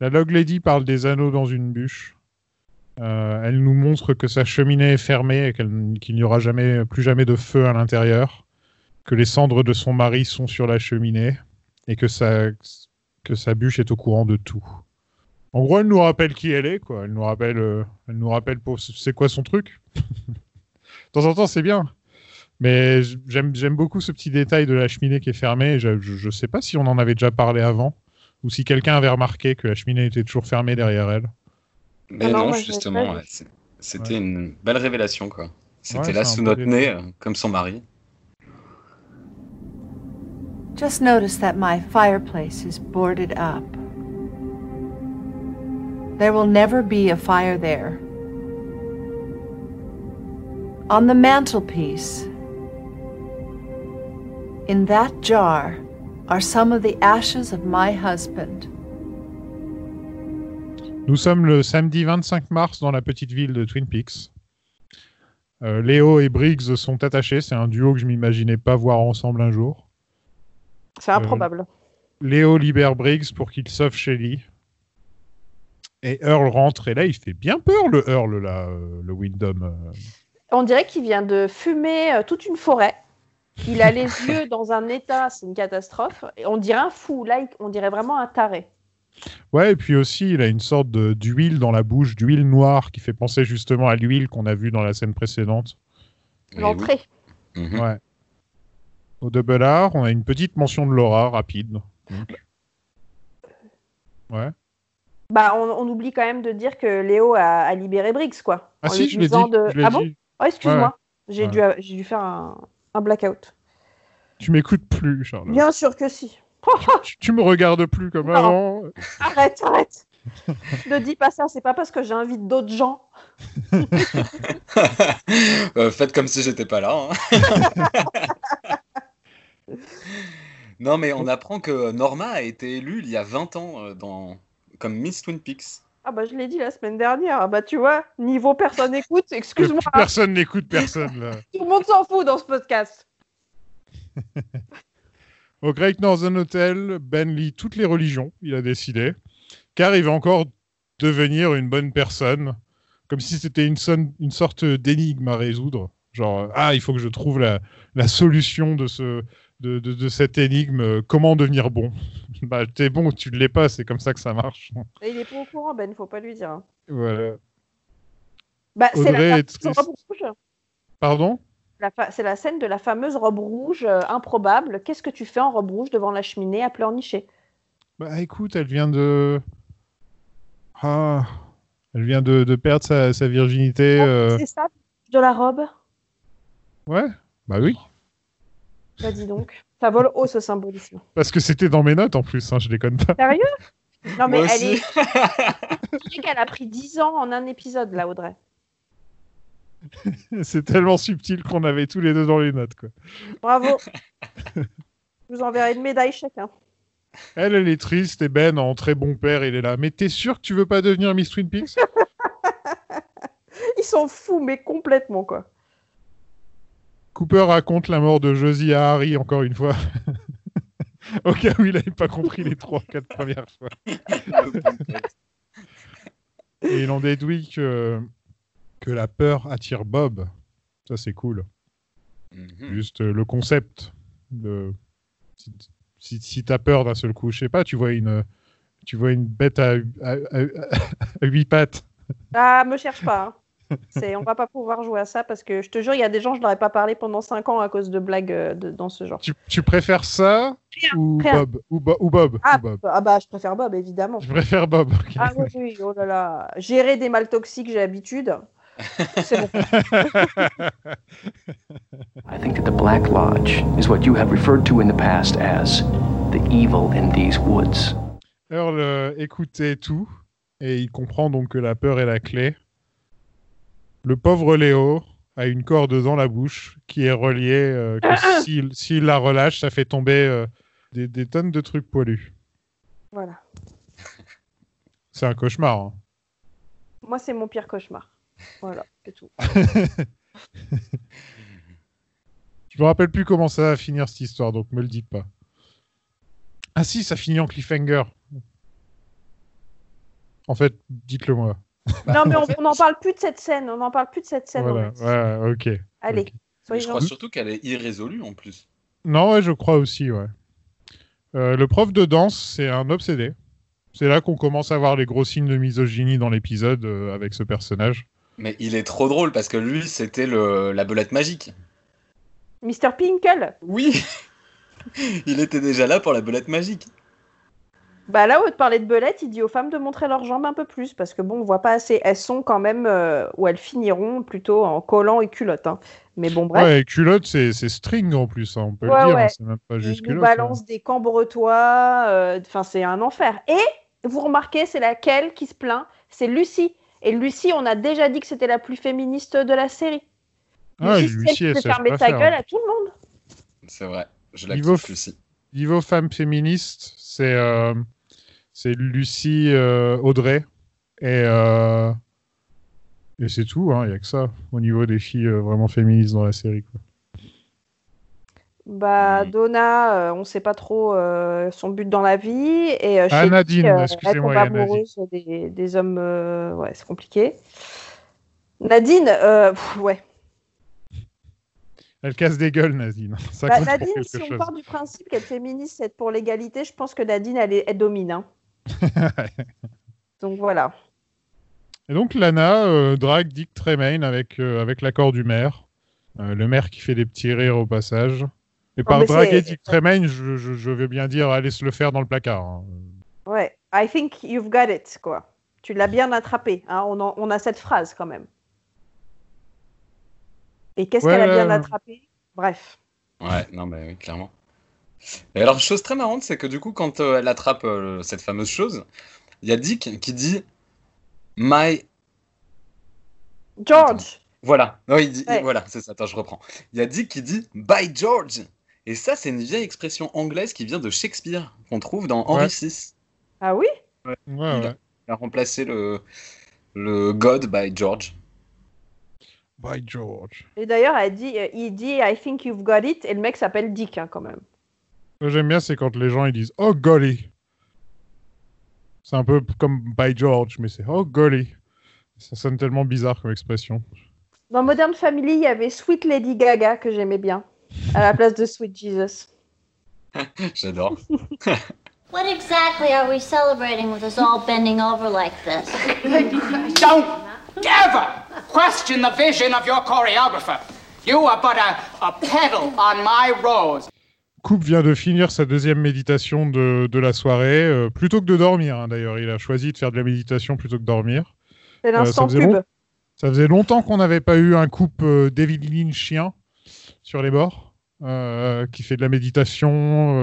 La Log Lady parle des anneaux dans une bûche. Euh, elle nous montre que sa cheminée est fermée et qu'il n'y aura jamais, plus jamais de feu à l'intérieur. Que les cendres de son mari sont sur la cheminée et que sa, que sa bûche est au courant de tout. En gros, elle nous rappelle qui elle est, quoi. Elle nous rappelle, euh, elle nous rappelle pour c'est quoi son truc. de temps en temps, c'est bien. Mais j'aime j'aime beaucoup ce petit détail de la cheminée qui est fermée. Je, je sais pas si on en avait déjà parlé avant ou si quelqu'un avait remarqué que la cheminée était toujours fermée derrière elle. Mais Ah non, justement, ouais, c'était une belle révélation, quoi. C'était Ouais, là sous notre nez, euh, comme son mari. Just notice that my fireplace is boarded up. There will never be a fire there. On the mantelpiece, in that jar, are some of the ashes of my husband. Nous sommes le samedi 25 mars dans la petite ville de Twin Peaks. Euh, Léo et Briggs sont attachés. C'est un duo que je m'imaginais pas voir ensemble un jour. C'est improbable. Léo libère Briggs pour qu'il sauve Shelly. Et Earl rentre. Et là, il fait bien peur, le Earl, là, euh, le Wyndham. euh. On dirait qu'il vient de fumer euh, toute une forêt. Il a les yeux dans un état, c'est une catastrophe. Et on dirait un fou. Là, on dirait vraiment un taré. Ouais, et puis aussi, il a une sorte de- d'huile dans la bouche, d'huile noire qui fait penser justement à l'huile qu'on a vue dans la scène précédente. L'entrée. Mhm. Ouais. Au double R, on a une petite mention de Laura, rapide. donc. Ouais. Bah, on, on oublie quand même de dire que Léo a, a libéré Briggs, quoi. Ah En si, je l'ai dit, de- je l'ai Ah bon. Oh, excuse-moi. Ouais, J'ai ouais. dû, j'ai dû faire un, un blackout. Tu m'écoutes plus, Charlotte. Bien sûr que si. Tu, tu me regardes plus comme Non. avant. Arrête, arrête. ne dis pas ça, c'est pas parce que j'invite d'autres gens. Euh, faites comme si j'étais pas là. hein. Non, mais on apprend que Norma a été élue il y a 20 ans euh, dans... comme Miss Twin Peaks. Ah bah je l'ai dit la semaine dernière. Ah Bah tu vois, niveau personne écoute, excuse-moi. Personne n'écoute personne là. Tout le monde s'en fout dans ce podcast. Au Great Northern Hotel, Ben lit toutes les religions, il a décidé, car il va encore devenir une bonne personne, comme si c'était une, son- une sorte d'énigme à résoudre. Genre, euh, ah, il faut que je trouve la, la solution de ce, de, de, de cette énigme. euh, comment devenir bon? Bah, t'es bon tu ne l'es pas, c'est comme ça que ça marche. Et il est pas au courant, Ben, faut pas lui dire. hein. Voilà. Bah, c'est la robe rouge. Pardon? C'est la scène de la fameuse robe rouge euh, improbable. Qu'est-ce que tu fais en robe rouge devant la cheminée à pleurnicher? Bah écoute, elle vient de. Ah. Elle vient de, de perdre sa, sa virginité. euh, C'est ça, de la robe? Ouais, bah oui. Bah dis donc. Ça vole haut ce symbolisme. Parce que c'était dans mes notes en plus, hein, je déconne pas. Sérieux? Non mais Moi elle aussi. est. Tu dis qu'elle a pris 10 ans en un épisode là, Audrey. c'est tellement subtil qu'on avait tous les deux dans les notes. Quoi. Bravo. Je vous enverrai une médaille chacun. Elle, elle est triste et Ben, en très bon père, il est là. Mais t'es sûr que tu veux pas devenir Miss Twin Peaks? Ils sont fous, mais complètement quoi. Cooper raconte la mort de Josie à Harry encore une fois. Au cas où il n'avait pas compris les trois, quatre premières fois. Et il en déduit que, que la peur attire Bob. Ça, c'est cool. Juste euh, le concept de. Si, si, si t'as peur d'un seul coup, je sais pas, tu vois une, tu vois une bête à, à, à- à huit pattes. Ah, me cherche pas. hein. C'est, on va pas pouvoir jouer à ça parce que je te jure, il y a des gens, je leur ai pas parlé pendant 5 ans à cause de blagues euh, de- dans ce genre. Tu, tu préfères ça ou. Bob ou, Bo- ou Bob, Ah, ou Bob? ah bah, je préfère Bob, évidemment. Je préfère Bob. Ah oui, oui, oh là là. Gérer des mâles toxiques, j'ai l'habitude. C'est bon. I think that the Black Lodge is what you have referred to in the past as the evil in these woods. Earl euh, écoutait tout et il comprend donc que la peur est la clé. Le pauvre Léo a une corde dans la bouche qui est reliée, euh, que s'il la relâche, ça fait tomber euh, des, des tonnes de trucs poilus. Voilà. C'est un cauchemar. hein. Moi, c'est mon pire cauchemar. Voilà, c'est tout. Je me rappelle plus comment ça va finir cette histoire, donc me le dites pas. Ah si, ça finit en cliffhanger. En fait, dites-le moi. Non, mais on n'en parle plus de cette scène. On n'en parle plus de cette scène. Voilà, en fait. ouais, ok. Allez, soyez je crois surtout qu'elle est irrésolue en plus. Non, ouais, je crois aussi, ouais. Euh, le prof de danse, c'est un obsédé. C'est là qu'on commence à voir les gros signes de misogynie dans l'épisode euh, avec ce personnage. Mais il est trop drôle parce que lui, c'était le... la belette magique. Mr. Pinkle Oui Il était déjà là pour la belette magique. Bah là, au lieu de parler de belette, il dit aux femmes de montrer leurs jambes un peu plus, parce que bon, on voit pas assez. Elles sont quand même, euh, ou elles finiront plutôt en collant et culotte. hein. Mais bon, bref. Ouais, et culotte, c'est c'est string en plus, hein, on peut Ouais, le dire. ouais. hein, c'est même pas juste culotte. balance des cambretois, euh, enfin c'est un enfer. Et vous remarquez, c'est laquelle qui se plaint? C'est Lucie. Et Lucie, on a déjà dit que c'était la plus féministe de la série. Ah, Lucie, c'est Lucie, elle fait sait fermer faire, gueule à tout le monde. C'est vrai. Je la Lucie. Niveau femme féministe, c'est euh, c'est Lucie euh, Audrey. Et, euh, et c'est tout, il n'y a que ça au niveau des filles euh, vraiment féministes dans la série. Quoi. Bah, Donna, euh, on sait pas trop euh, son but dans la vie. Et euh, Ah, Nadine, excusez-moi, elle il y a tombe amoureuse des, des hommes. euh, ouais, c'est compliqué. Nadine, euh, pff, ouais. Elle casse des gueules, Nadine. Ça Bah, Nadine, si on part du principe qu'elle féministe, c'est pour l'égalité, je pense que Nadine, elle, est- elle domine. hein. Donc voilà. Et donc Lana euh, drague Dick Tremaine avec, euh, avec l'accord du maire. Euh, le maire qui fait des petits rires au passage. Et par mais draguer Dick Tremaine, je, je, je veux bien dire aller se le faire dans le placard. hein. Ouais, I think you've got it, quoi. Tu l'as bien attrapé. hein. On, en- on a cette phrase quand même. Et qu'est-ce Ouais, qu'elle a bien ouais. attrapé? Bref. Ouais, non, mais oui, clairement. Et alors, chose très marrante, c'est que du coup, quand euh, elle attrape euh, cette fameuse chose, il y a Dick qui dit My. George Voilà, non, il dit, Ouais. voilà, c'est ça, attends, je reprends. Il y a Dick qui dit By George Et ça, c'est une vieille expression anglaise qui vient de Shakespeare, qu'on trouve dans Henri Ouais. VI. Ah oui? Ouais, il, ouais. A, il a remplacé le, le God by George. By George. Et d'ailleurs, elle dit, euh, il dit I think you've got it, et le mec s'appelle Dick hein, quand même. Ce que j'aime bien, c'est quand les gens ils disent Oh golly. C'est un peu comme By George, mais c'est Oh golly. Ça sonne tellement bizarre comme expression. Dans Modern Family, il y avait Sweet Lady Gaga que j'aimais bien, à la place de Sweet Jesus. J'adore. What exactly are we celebrating with us all bending over like this? Don't ever question the vision of your choreographer. You are but a, a pedal on my rose. Coupe vient de finir sa deuxième méditation de, de la soirée, euh, plutôt que de dormir hein, d'ailleurs. Il a choisi de faire de la méditation plutôt que de dormir. C'est Euh, l'instant ça faisait pub. long- Ça faisait longtemps qu'on n'avait pas eu un couple euh, David Lynchien sur les bords, euh, qui fait de la méditation.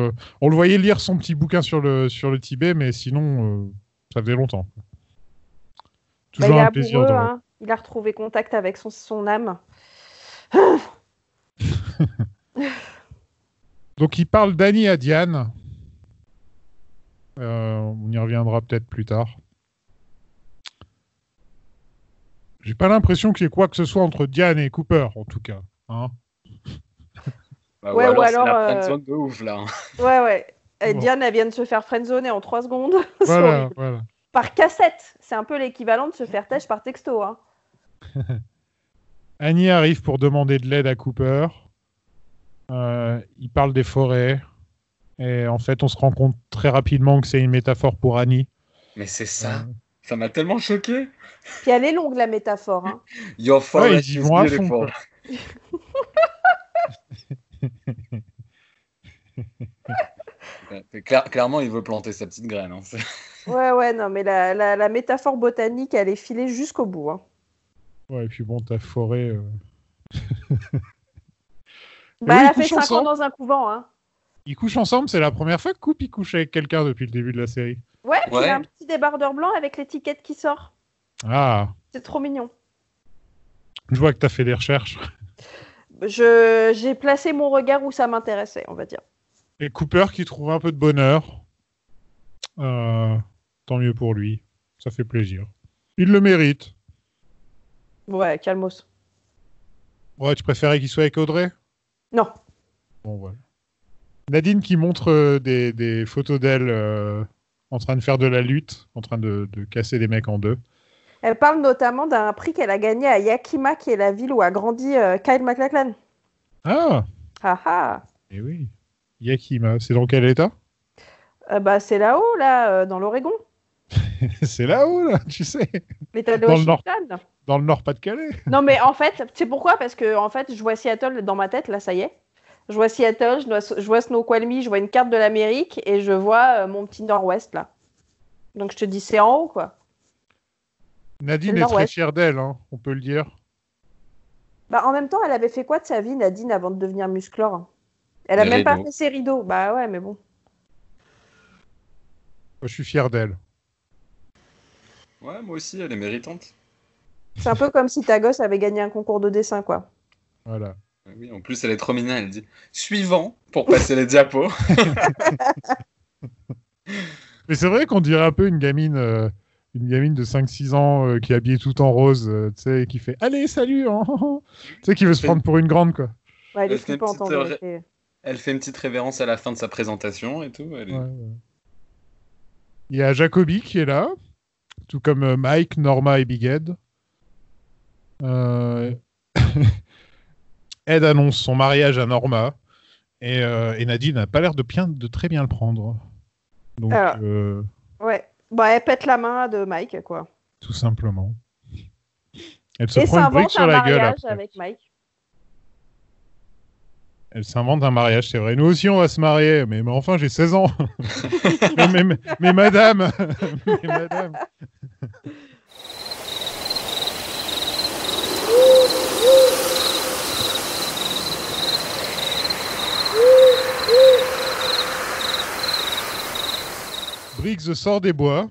euh. On le voyait lire son petit bouquin sur le, sur le Tibet, mais sinon, euh, ça faisait longtemps. Bah, Toujours un plaisir amoureux, de. hein. Il a retrouvé contact avec son, son âme. Donc il parle d'Annie à Diane. Euh, on y reviendra peut-être plus tard. J'ai pas l'impression qu'il y ait quoi que ce soit entre Diane et Cooper, en tout cas. hein. Bah, Ouais, ou ou alors, c'est alors, la euh, friendzone de ouf là. Ouais, ouais. Et Bon. Diane, elle vient de se faire friendzoner en 3 secondes. Voilà, voilà. Par cassette. C'est un peu l'équivalent de se faire têche par texto. Hein. Annie arrive pour demander de l'aide à Cooper. Euh, il parle des forêts. Et en fait, on se rend compte très rapidement que c'est une métaphore pour Annie. Mais c'est ça. Ça m'a tellement choqué. Puis elle est longue, la métaphore. Hein. Your Ouais, forest ils y is vont à fond, beautiful. Ouais, c'est clair- clairement, il veut planter sa petite graine. hein. Ouais, ouais, non, mais la, la, la métaphore botanique, elle est filée jusqu'au bout. Hein. Ouais, et puis bon, ta forêt. euh, Bah, oui, elle a fait couchent 5 ans ensemble. dans un couvent. Hein. Ils couchent ensemble, c'est la première fois que Coupe il couche avec quelqu'un depuis le début de la série. Ouais, puis Ouais. il y a un petit débardeur blanc avec l'étiquette qui sort. Ah, C'est trop mignon. je vois que tu as fait des recherches. Je, j'ai placé mon regard où ça m'intéressait, on va dire. Et Cooper qui trouve un peu de bonheur. Euh, tant mieux pour lui. Ça fait plaisir. Il le mérite. Ouais, calmos. Ouais, tu préférais qu'il soit avec Audrey? Non. Bon, voilà. Nadine qui montre euh, des, des photos d'elle euh, en train de faire de la lutte, en train de, de casser des mecs en deux. Elle parle notamment d'un prix qu'elle a gagné à Yakima, qui est la ville où a grandi euh, Kyle MacLachlan. Ah Ah ah Et oui. Yakima, c'est dans quel état? Bah, c'est là-haut, là, dans l'Oregon. C'est là-haut, là, tu sais. L'État de Dans le nord. Dans le Nord-Pas-de-Calais. Non, mais en fait, tu sais pourquoi? Parce que en fait, je vois Seattle dans ma tête, là, ça y est. Je vois Seattle, je vois, je vois Snoqualmie, je vois une carte de l'Amérique et je vois euh, mon petit nord-ouest, là. Donc je te dis, c'est en haut, quoi. Nadine est très fière d'elle, hein, on peut le dire. Bah, en même temps, elle avait fait quoi de sa vie, Nadine, avant de devenir musclore? Elle a Les même pas fait ses rideaux. Bah ouais, mais bon. Moi, je suis fier d'elle. Ouais, moi aussi, elle est méritante. C'est un peu comme si ta gosse avait gagné un concours de dessin, quoi. Voilà. Oui, en plus, elle est trop mignonne. Elle dit suivant pour passer les diapos. Mais c'est vrai qu'on dirait un peu une gamine, euh, une gamine de 5-6 ans euh, qui est habillée tout en rose, euh, tu sais, qui fait Allez, salut hein, hein, hein Tu sais, qui veut se prendre pour une grande, quoi. Ouais, elle fait une petite, euh, vérité. Elle fait une petite révérence à la fin de sa présentation et tout. Elle est- Ouais, ouais. Il y a Jacobi qui est là, tout comme euh, Mike, Norma et Big Ed. Euh, Ed annonce son mariage à Norma et, euh, et Nadine n'a pas l'air de, bien, de très bien le prendre. Donc, Alors. euh, Ouais. Bah, elle pète la main de Mike, quoi. tout simplement. Elle se Et prend une sur un la gueule. après. avec Mike. Elle s'invente un mariage, c'est vrai. Nous aussi, on va se marier. Mais, mais enfin, j'ai 16 ans. mais, mais- mais- mais madame. mais madame. Briggs sort des bois.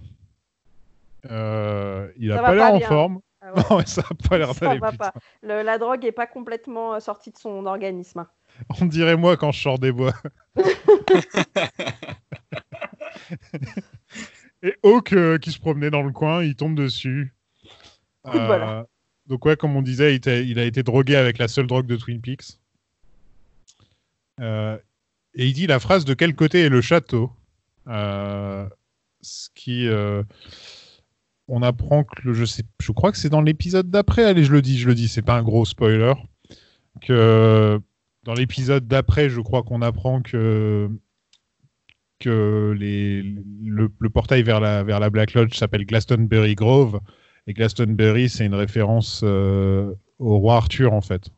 Euh, il a Ça pas l'air en forme. Ah ouais. Non, ça a pas l'air d'aller. la drogue est pas complètement euh, sortie de son organisme. On dirait moi quand je sors des bois. Et Hawk euh, qui se promenait dans le coin, il tombe dessus. Coup de bol. Euh, donc ouais, comme on disait, il, a été drogué avec la seule drogue de Twin Peaks. Euh, et il dit la phrase de quel côté est le château? Ce qui... euh, on apprend que le- je sais, je crois que c'est dans l'épisode d'après. Allez, je le dis, je le dis, c'est pas un gros spoiler. Que dans l'épisode d'après, je crois qu'on apprend que que les, le, le portail vers la, vers la Black Lodge s'appelle Glastonbury Grove. Et Glastonbury, c'est une référence euh, au roi Arthur, en fait.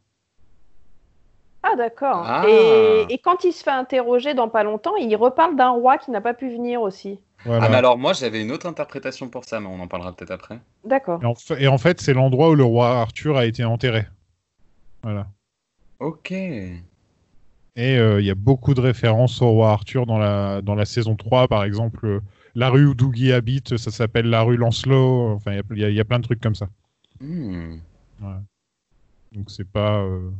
Ah, d'accord. Ah. Et, et quand il se fait interroger dans pas longtemps, il reparle d'un roi qui n'a pas pu venir aussi. Voilà. Ah, mais alors moi j'avais une autre interprétation pour ça, mais on en parlera peut-être après. D'accord. et, en fa- et en fait, c'est l'endroit où le roi Arthur a été enterré. Voilà. Ok. Et euh, il y a beaucoup de références au roi Arthur dans la, dans la saison 3, par exemple. euh, la rue où Dougie habite, ça s'appelle la rue Lancelot. Enfin, il y a- y, y plein de trucs comme ça. Hmm. Voilà. Donc c'est pas. euh,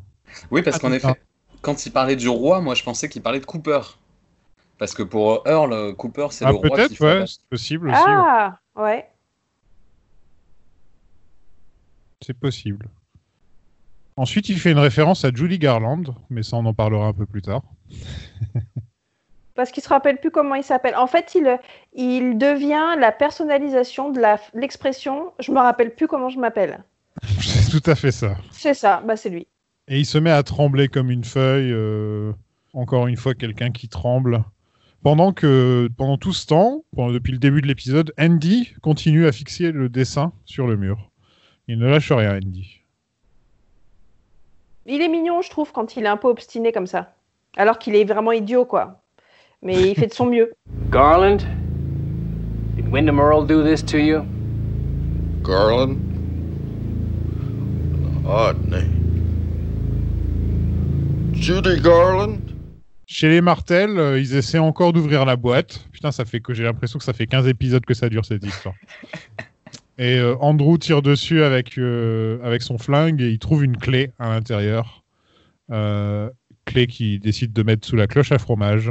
Oui, parce Ah, qu'en effet, quand il parlait du roi, moi je pensais qu'il parlait de Cooper. Parce que pour Earl, Cooper c'est Ah, le roi qui ouais, c'est possible aussi. Ah, ouais. C'est possible. Ensuite, il fait une référence à Julie Garland, mais ça, on en parlera un peu plus tard. Parce qu'il se rappelle plus comment il s'appelle. En fait, il, il devient la personnalisation de la- l'expression je me rappelle plus comment je m'appelle. c'est tout à fait ça. C'est ça, bah c'est lui. Et il se met à trembler comme une feuille. euh, Encore une fois, quelqu'un qui tremble. Pendant que, pendant tout ce temps, pendant- depuis le début de l'épisode, Andy continue à fixer le dessin sur le mur. Il ne lâche rien, Andy. Il est mignon, je trouve, quand il est un peu obstiné comme ça. Alors qu'il est vraiment idiot, quoi. Mais il fait de son mieux. Garland? Did Wyndham Earl do this to you? Garland? An odd name. Judy Garland? Chez les Martel, euh, ils essaient encore d'ouvrir la boîte. Putain, ça fait que j'ai l'impression que ça fait 15 épisodes que ça dure cette histoire. Et euh, Andrew tire dessus avec, euh, avec son flingue et il trouve une clé à l'intérieur. Euh, clé qu'il décide de mettre sous la cloche à fromage.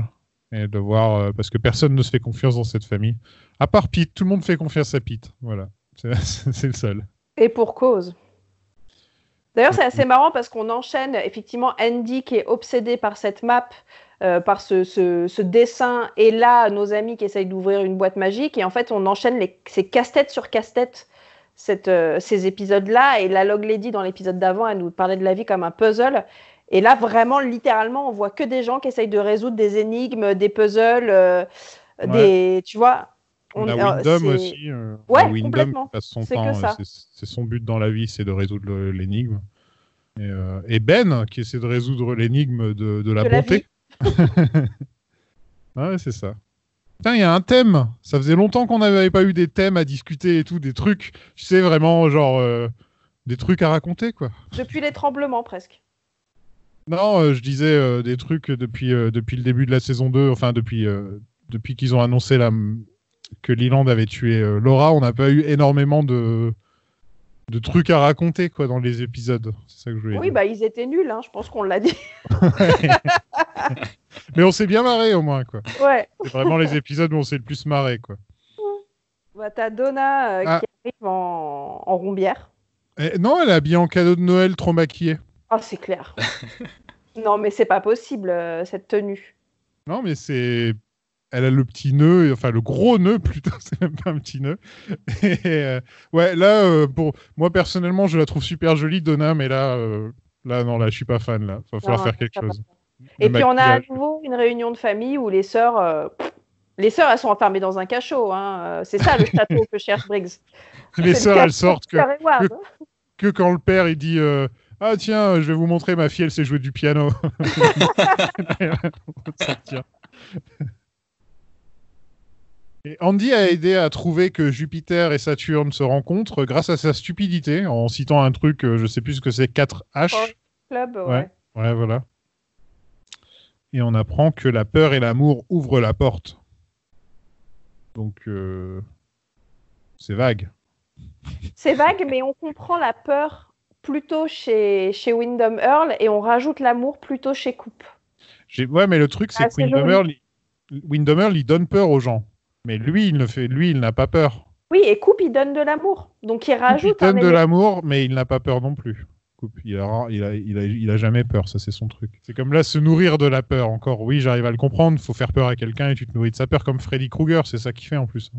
Et de voir, euh, parce que personne ne se fait confiance dans cette famille. À part Pete, tout le monde fait confiance à Pete. Voilà. C'est c'est le seul. Et pour cause. D'ailleurs, c'est assez marrant parce qu'on enchaîne effectivement Andy qui est obsédé par cette map, euh, par ce, ce- ce dessin, et là, nos amis qui essayent d'ouvrir une boîte magique. Et en fait, on enchaîne les, ces casse-tête sur casse-tête, euh, ces épisodes-là. Et la Log Lady, dans l'épisode d'avant, elle nous parlait de la vie comme un puzzle. Et là, vraiment, littéralement, on voit que des gens qui essayent de résoudre des énigmes, des puzzles, euh, des, tu vois. On, c'est- aussi. euh, Ouais, qui passe son C'est temps, son but dans la vie, c'est de résoudre l'énigme. Et, euh, et Ben, qui essaie de résoudre l'énigme de, de la De la bonté. ouais, c'est ça. Putain, il y a un thème. Ça faisait longtemps qu'on n'avait pas eu des thèmes à discuter et tout, des trucs, tu sais, vraiment, genre, euh, des trucs à raconter, quoi. Depuis les tremblements, presque. Non, euh, je disais euh, des trucs depuis, depuis le début de la saison 2, enfin depuis, depuis qu'ils ont annoncé la, que Leland avait tué Laura, on n'a pas eu énormément de, de trucs à raconter quoi, dans les épisodes. C'est ça que je voulais Oui, dire. bah ils étaient nuls, hein, je pense qu'on l'a dit. Mais on s'est bien marré au moins. quoi. Ouais. C'est vraiment les épisodes où on s'est le plus marré. Quoi. Bah, t'as Donna euh, Ah. qui arrive en, en rombière. Et non, elle est habillée en cadeau de Noël trop maquillée. Ah, c'est clair. non, mais c'est pas possible, euh, cette tenue. Non, mais c'est. Elle a le petit nœud, enfin le gros nœud plutôt, c'est même pas un petit nœud. Et, euh, ouais, là, euh, pour moi personnellement, je la trouve super jolie, Donna, mais là, euh, là, non, là, je suis pas fan. Là, va falloir Non, faire quelque chose. Et puis, on a à nouveau une réunion de famille où les sœurs. euh, Les sœurs, elles sont enfermées dans un cachot. Hein. euh, C'est ça le château que cherche Briggs. Les sœurs, le elles sortent que, Edward. que, que quand le père il dit Ah tiens, je vais vous montrer, ma fille, elle sait jouer du piano. Et Andy a aidé à trouver que Jupiter et Saturne se rencontrent grâce à sa stupidité, en citant un truc, euh, je sais plus ce que c'est, 4H. Club, ouais. Ouais, ouais, voilà. Et on apprend que la peur et l'amour ouvrent la porte. Donc, euh, c'est vague. C'est vague, mais on comprend la peur plutôt chez, chez Wyndham Earl et on rajoute l'amour plutôt chez Coupe. Ouais, mais le truc, c'est Ah, que Wyndham. Earl. Wyndham Earl, il donne peur aux gens. Mais lui, il ne fait... lui, il n'a pas peur. Oui, et Coupe, il donne de l'amour. Donc il Il rajoute un donne de l'amour, mais il n'a pas peur non plus. Coupe, Il a... Il, a... Il, a... il a jamais peur, ça c'est son truc. C'est comme là, se nourrir de la peur. Encore, oui, j'arrive à le comprendre. faut faire peur à quelqu'un et tu te nourris de sa peur, comme Freddy Krueger, c'est ça qu'il fait en plus.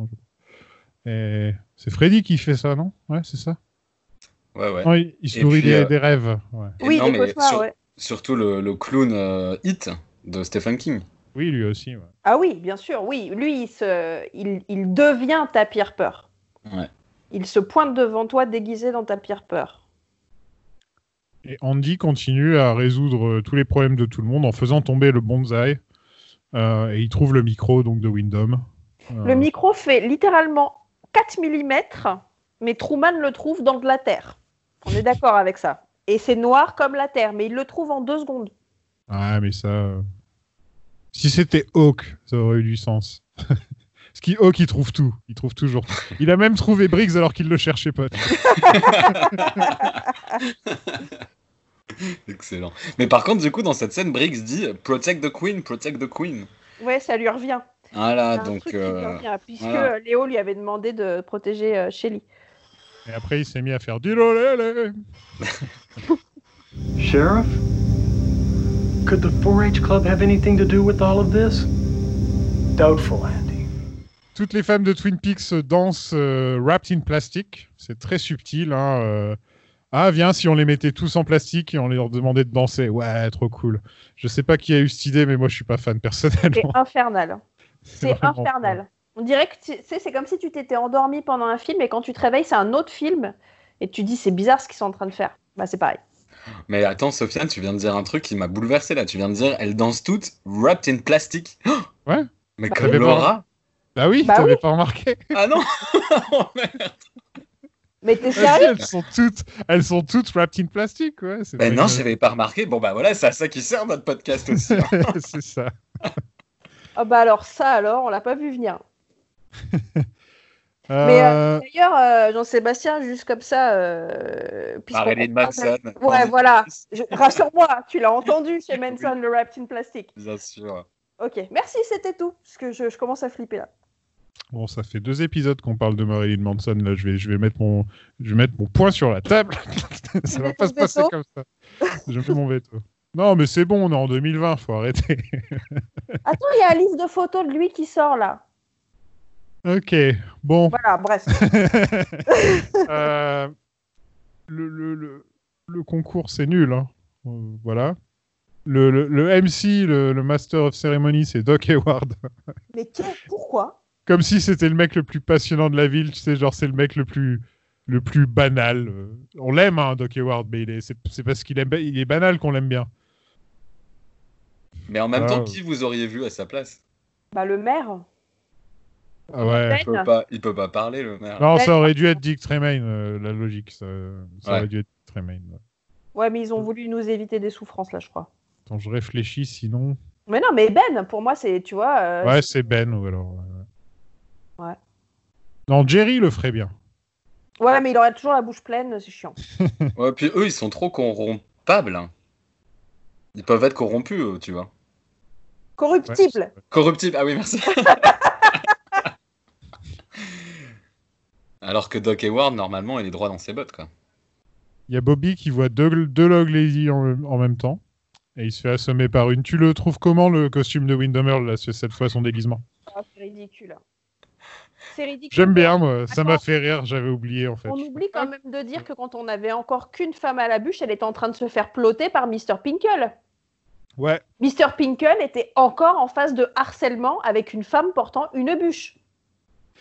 Et c'est Freddy qui fait ça, non? Ouais, c'est ça. Ouais, ouais. Non, il, il se Et nourrit puis, des, euh, des rêves. ouais. Oui, non, des mais cauchemars, sur- ouais. Surtout le, le clown euh, Hit de Stephen King. Oui, lui aussi. ouais. Ah oui, bien sûr, oui. Lui, il, se... il, il devient ta pire peur. Ouais. Il se pointe devant toi déguisé dans ta pire peur. Et Andy continue à résoudre euh, tous les problèmes de tout le monde en faisant tomber le bonsaï. Euh, et il trouve le micro donc de Wyndham. Euh, Le micro fait littéralement 4 mm, mais Truman le trouve dans de la terre. On est d'accord avec ça. Et c'est noir comme la terre, mais il le trouve en deux secondes. Ah, mais ça. Si c'était Hawk, ça aurait eu du sens. Parce qu'il Hawk, il trouve tout. Il trouve toujours. tout. Il a même trouvé Briggs alors qu'il le cherchait pas. Excellent. Mais par contre, du coup, dans cette scène, Briggs dit Protect the Queen, protect the Queen. Ouais, ça lui revient. Voilà, donc. truc qui lui euh, revient, puisque voilà. Léo lui avait demandé de protéger euh, Shelly. Et après, il s'est mis à faire Dilolele. Sheriff? Could the 4-H Club have anything to do with all of this? Doubtful, Andy. Toutes les femmes de Twin Peaks dansent euh, wrapped in plastic. C'est très subtil. Hein, euh. Ah, viens, si on les mettait tous en plastique et on leur demandait de danser. Ouais, trop cool. Je sais pas qui a eu cette idée, mais moi, je suis pas fan C'est personnellement. infernal. C'est infernal. On dirait que tu sais, c'est comme si tu t'étais endormi pendant un film et quand tu te réveilles, c'est un autre film et tu dis c'est bizarre ce qu'ils sont en train de faire. Bah, c'est pareil. Mais attends, Sofiane, tu viens de dire un truc qui m'a bouleversé là. Tu viens de dire elles dansent toutes wrapped in plastic. Ouais. Mais Bah comme oui. Laura. Bah oui, Bah t'avais oui. pas remarqué. Ah non Mais t'es sérieux? Elles sont toutes, elles sont toutes wrapped in plastic, ouais. c'est Ben non, que- j'avais pas remarqué. Bon bah voilà, c'est à ça qui sert notre podcast aussi. hein. c'est ça. Ah bah alors ça alors, on l'a pas vu venir. Mais Euh, euh, d'ailleurs, euh, Jean-Sébastien, juste comme ça, euh, Marilyn Manson. Ouais, voilà. Je- Rassure-moi, tu l'as entendu chez Manson, le wrapped in plastique. Bien sûr. Ok, merci, c'était tout. Parce que je, je commence à flipper là. Bon, ça fait deux épisodes qu'on parle de Marilyn Manson. Là, je vais, je vais mettre mon, je vais mettre mon poing sur la table. ça va pas se passer veto comme ça. Je mets mon veto. Non, mais c'est bon, on est en 2020, faut arrêter. Attends, il y a un livre de photos de lui qui sort là. Ok, bon. Voilà, bref. Euh, le, le, le, le concours, c'est nul. hein. Euh, voilà. Le, le, le MC, le, le Master of Ceremony, c'est Doc Hayward. Mais quel- pourquoi? Comme si c'était le mec le plus passionnant de la ville, tu sais, genre c'est le mec le plus le plus banal. Euh, On l'aime, hein, Doc Hayward, mais il est- c'est c'est parce qu'il aime, il est banal qu'on l'aime bien. Mais en même Ah, temps, qui vous auriez vu à sa place? Bah le maire. Ah ouais. il peut, pas, il peut pas parler, le maire. Non, ça aurait dû être Dick Tremaine, euh, la logique. Ça, ça Ouais. aurait dû être Dick Tremaine. ouais. Ouais, mais ils ont voulu nous éviter des souffrances là, je crois. Attends, je réfléchis, sinon. Mais non, mais Ben, pour moi, c'est, tu vois. euh, ouais, c'est Ben ou alors. ouais, ouais. Ouais. Non, Jerry le ferait bien. Ouais, mais il aurait toujours la bouche pleine, c'est chiant. Ouais, puis eux, ils sont trop corrompables. hein. Ils peuvent être corrompus, eux, tu vois. Corruptible. Corruptibles, ah oui, merci. Alors que Doc Hayward, normalement, il est droit dans ses bottes, quoi. Il y a Bobby qui voit deux, deux Log Lady en, en même temps. Et il se fait assommer par une. Tu le trouves comment le costume de Windham Earl, là, ce- cette fois son déguisement? Ah, c'est ridicule. C'est ridicule. J'aime bien, moi. Ça m'a fait rire, j'avais oublié en fait. On oublie quand même de dire que quand on avait encore qu'une femme à la bûche, elle était en train de se faire ploter par Mr. Pinkle. Ouais. Mr. Pinkle était encore en phase de harcèlement avec une femme portant une bûche.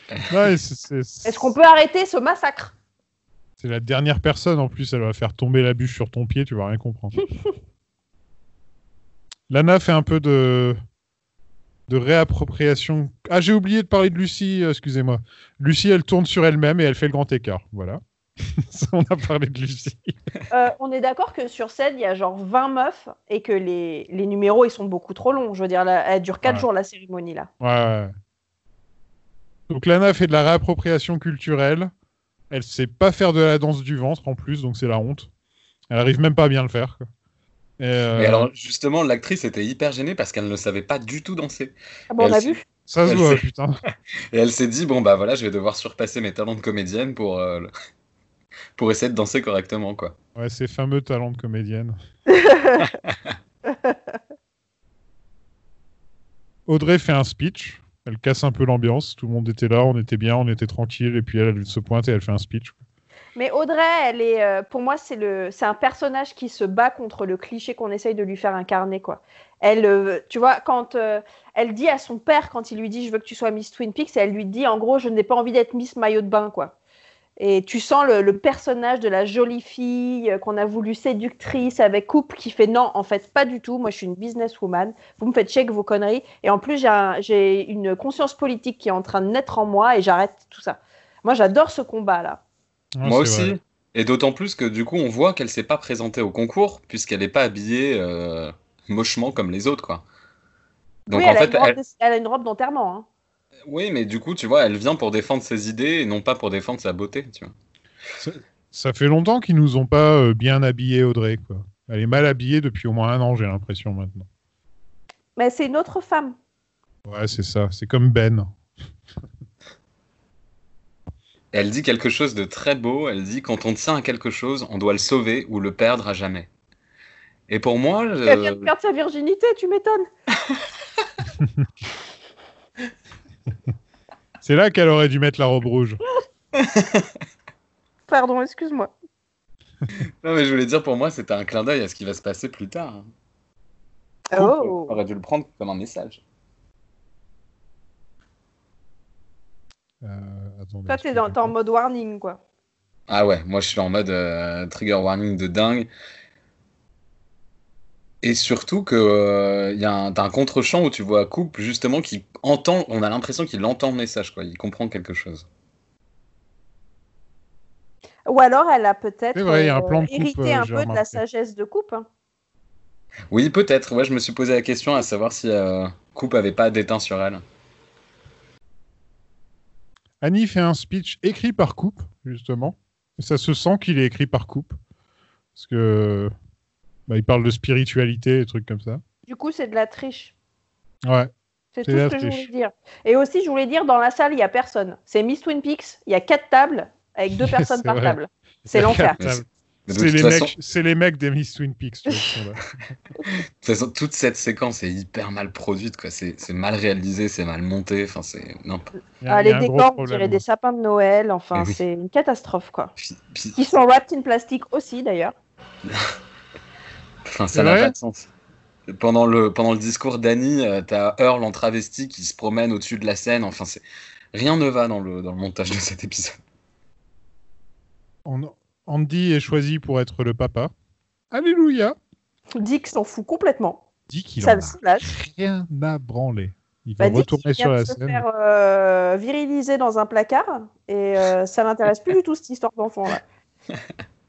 Est-ce qu'on peut arrêter ce massacre? C'est la dernière personne en plus, elle va faire tomber la bûche sur ton pied, tu vas rien comprendre. Lana fait un peu de de réappropriation. Ah, j'ai oublié de parler de Lucie, euh, excusez-moi. Lucie, elle tourne sur elle-même et elle fait le grand écart. Voilà. On a parlé de Lucie. Euh, On est d'accord que sur scène, il y a genre 20 meufs et que les, les numéros, ils sont beaucoup trop longs. Je veux dire, là, elle dure 4 Ouais. jours la cérémonie là. Ouais, ouais. Donc Lana fait de la réappropriation culturelle. Elle sait pas faire de la danse du ventre en plus, donc c'est la honte. Elle arrive même pas à bien le faire. quoi. Et, euh, Mais alors, justement, l'actrice était hyper gênée parce qu'elle ne savait pas du tout danser. Ah bon, on a vu Ça se voit, putain. Et elle s'est dit, bon, bah voilà, je vais devoir surpasser mes talents de comédienne pour, euh, pour essayer de danser correctement, quoi. Ouais, ces fameux talents de comédienne. Audrey fait un speech. Elle casse un peu l'ambiance. Tout le monde était là, on était bien, on était tranquille. Et puis elle, elle se pointe et elle fait un speech. Mais Audrey, elle est, euh, pour moi, c'est le, un personnage qui se bat contre le cliché qu'on essaye de lui faire incarner, quoi. Elle, euh, tu vois, quand euh, elle dit à son père, quand il lui dit je veux que tu sois Miss Twin Peaks, elle lui dit en gros je n'ai pas envie d'être Miss Maillot de bain, quoi. Et tu sens le, le personnage de la jolie fille euh, qu'on a voulu séductrice avec couple qui fait non, en fait, pas du tout. Moi, je suis une businesswoman. Vous me faites chier avec vos conneries. Et en plus, j'ai un- j'ai une conscience politique qui est en train de naître en moi et j'arrête tout ça. Moi, j'adore ce combat-là. Moi aussi. Et d'autant plus que du coup, on voit qu'elle s'est pas présentée au concours puisqu'elle n'est pas habillée euh, mochement comme les autres, quoi. Donc oui, en elle, a fait, une robe elle- de- elle a une robe d'enterrement. hein. Oui, mais du coup, tu vois, elle vient pour défendre ses idées et non pas pour défendre sa beauté, tu vois. Ça, ça fait longtemps qu'ils nous ont pas euh, bien habillé Audrey, quoi. Elle est mal habillée depuis au moins un an, j'ai l'impression maintenant. Mais c'est une autre femme. Ouais, c'est ça. C'est comme Ben. Elle dit quelque chose de très beau. Elle dit quand on tient à quelque chose, on doit le sauver ou le perdre à jamais. Et pour moi, Elle euh, vient de perdre sa virginité, tu m'étonnes. C'est là qu'elle aurait dû mettre la robe rouge. Pardon, excuse-moi. non mais je voulais dire pour moi, c'était un clin d'œil à ce qui va se passer plus tard. hein. Oh. On aurait dû le prendre comme un message. Euh, attendez, Toi, t'es dans- t'es en mode warning, quoi. Ah ouais, moi je suis en mode euh, trigger warning de dingue. Et surtout que euh, y a un, t'as un contre-champ où tu vois Coupe justement qui entend, on a l'impression qu'il entend le message, quoi. Il comprend quelque chose. Ou alors, elle a peut-être euh, hérité euh, un peu de la sagesse de coupe. hein. Oui, peut-être. Ouais, je me suis posé la question à savoir si euh, Coupe avait pas d'éteint sur elle. Annie fait un speech écrit par Coupe, justement. Et ça se sent qu'il est écrit par Coupe. Parce que. bah, il parle de spiritualité et trucs comme ça. Du coup, c'est de la triche. Ouais. C'est tout ce que je voulais dire. Et aussi, je voulais dire, dans la salle, il n'y a personne. C'est Miss Twin Peaks, il y a quatre tables avec deux personnes par vrai. table. C'est l'enfer. C'est les, façon- mecs- c'est les mecs des Miss Twin Peaks. De toute façon, toute cette séquence est hyper mal produite. C'est mal réalisé, c'est mal monté. Enfin, c'est. Ah, les décors, on dirait des sapins de Noël. Enfin, Eh oui. c'est une catastrophe, quoi. Qui sont wrapped in plastique aussi, d'ailleurs. Enfin, ça n'a pas de sens. Pendant le, pendant le discours d'Annie, euh, t'as Earl en travesti qui se promène au-dessus de la scène. Enfin, c'est rien ne va dans le, dans le montage de cet épisode. Andy est choisi pour être le papa. Alléluia Dick s'en fout complètement. Dit qu'il Ça en a rien à branler. Il va Bah, Dick, retourner il sur la se scène. faire euh, viriliser dans un placard et euh, ça l'intéresse plus du tout cette histoire d'enfant là.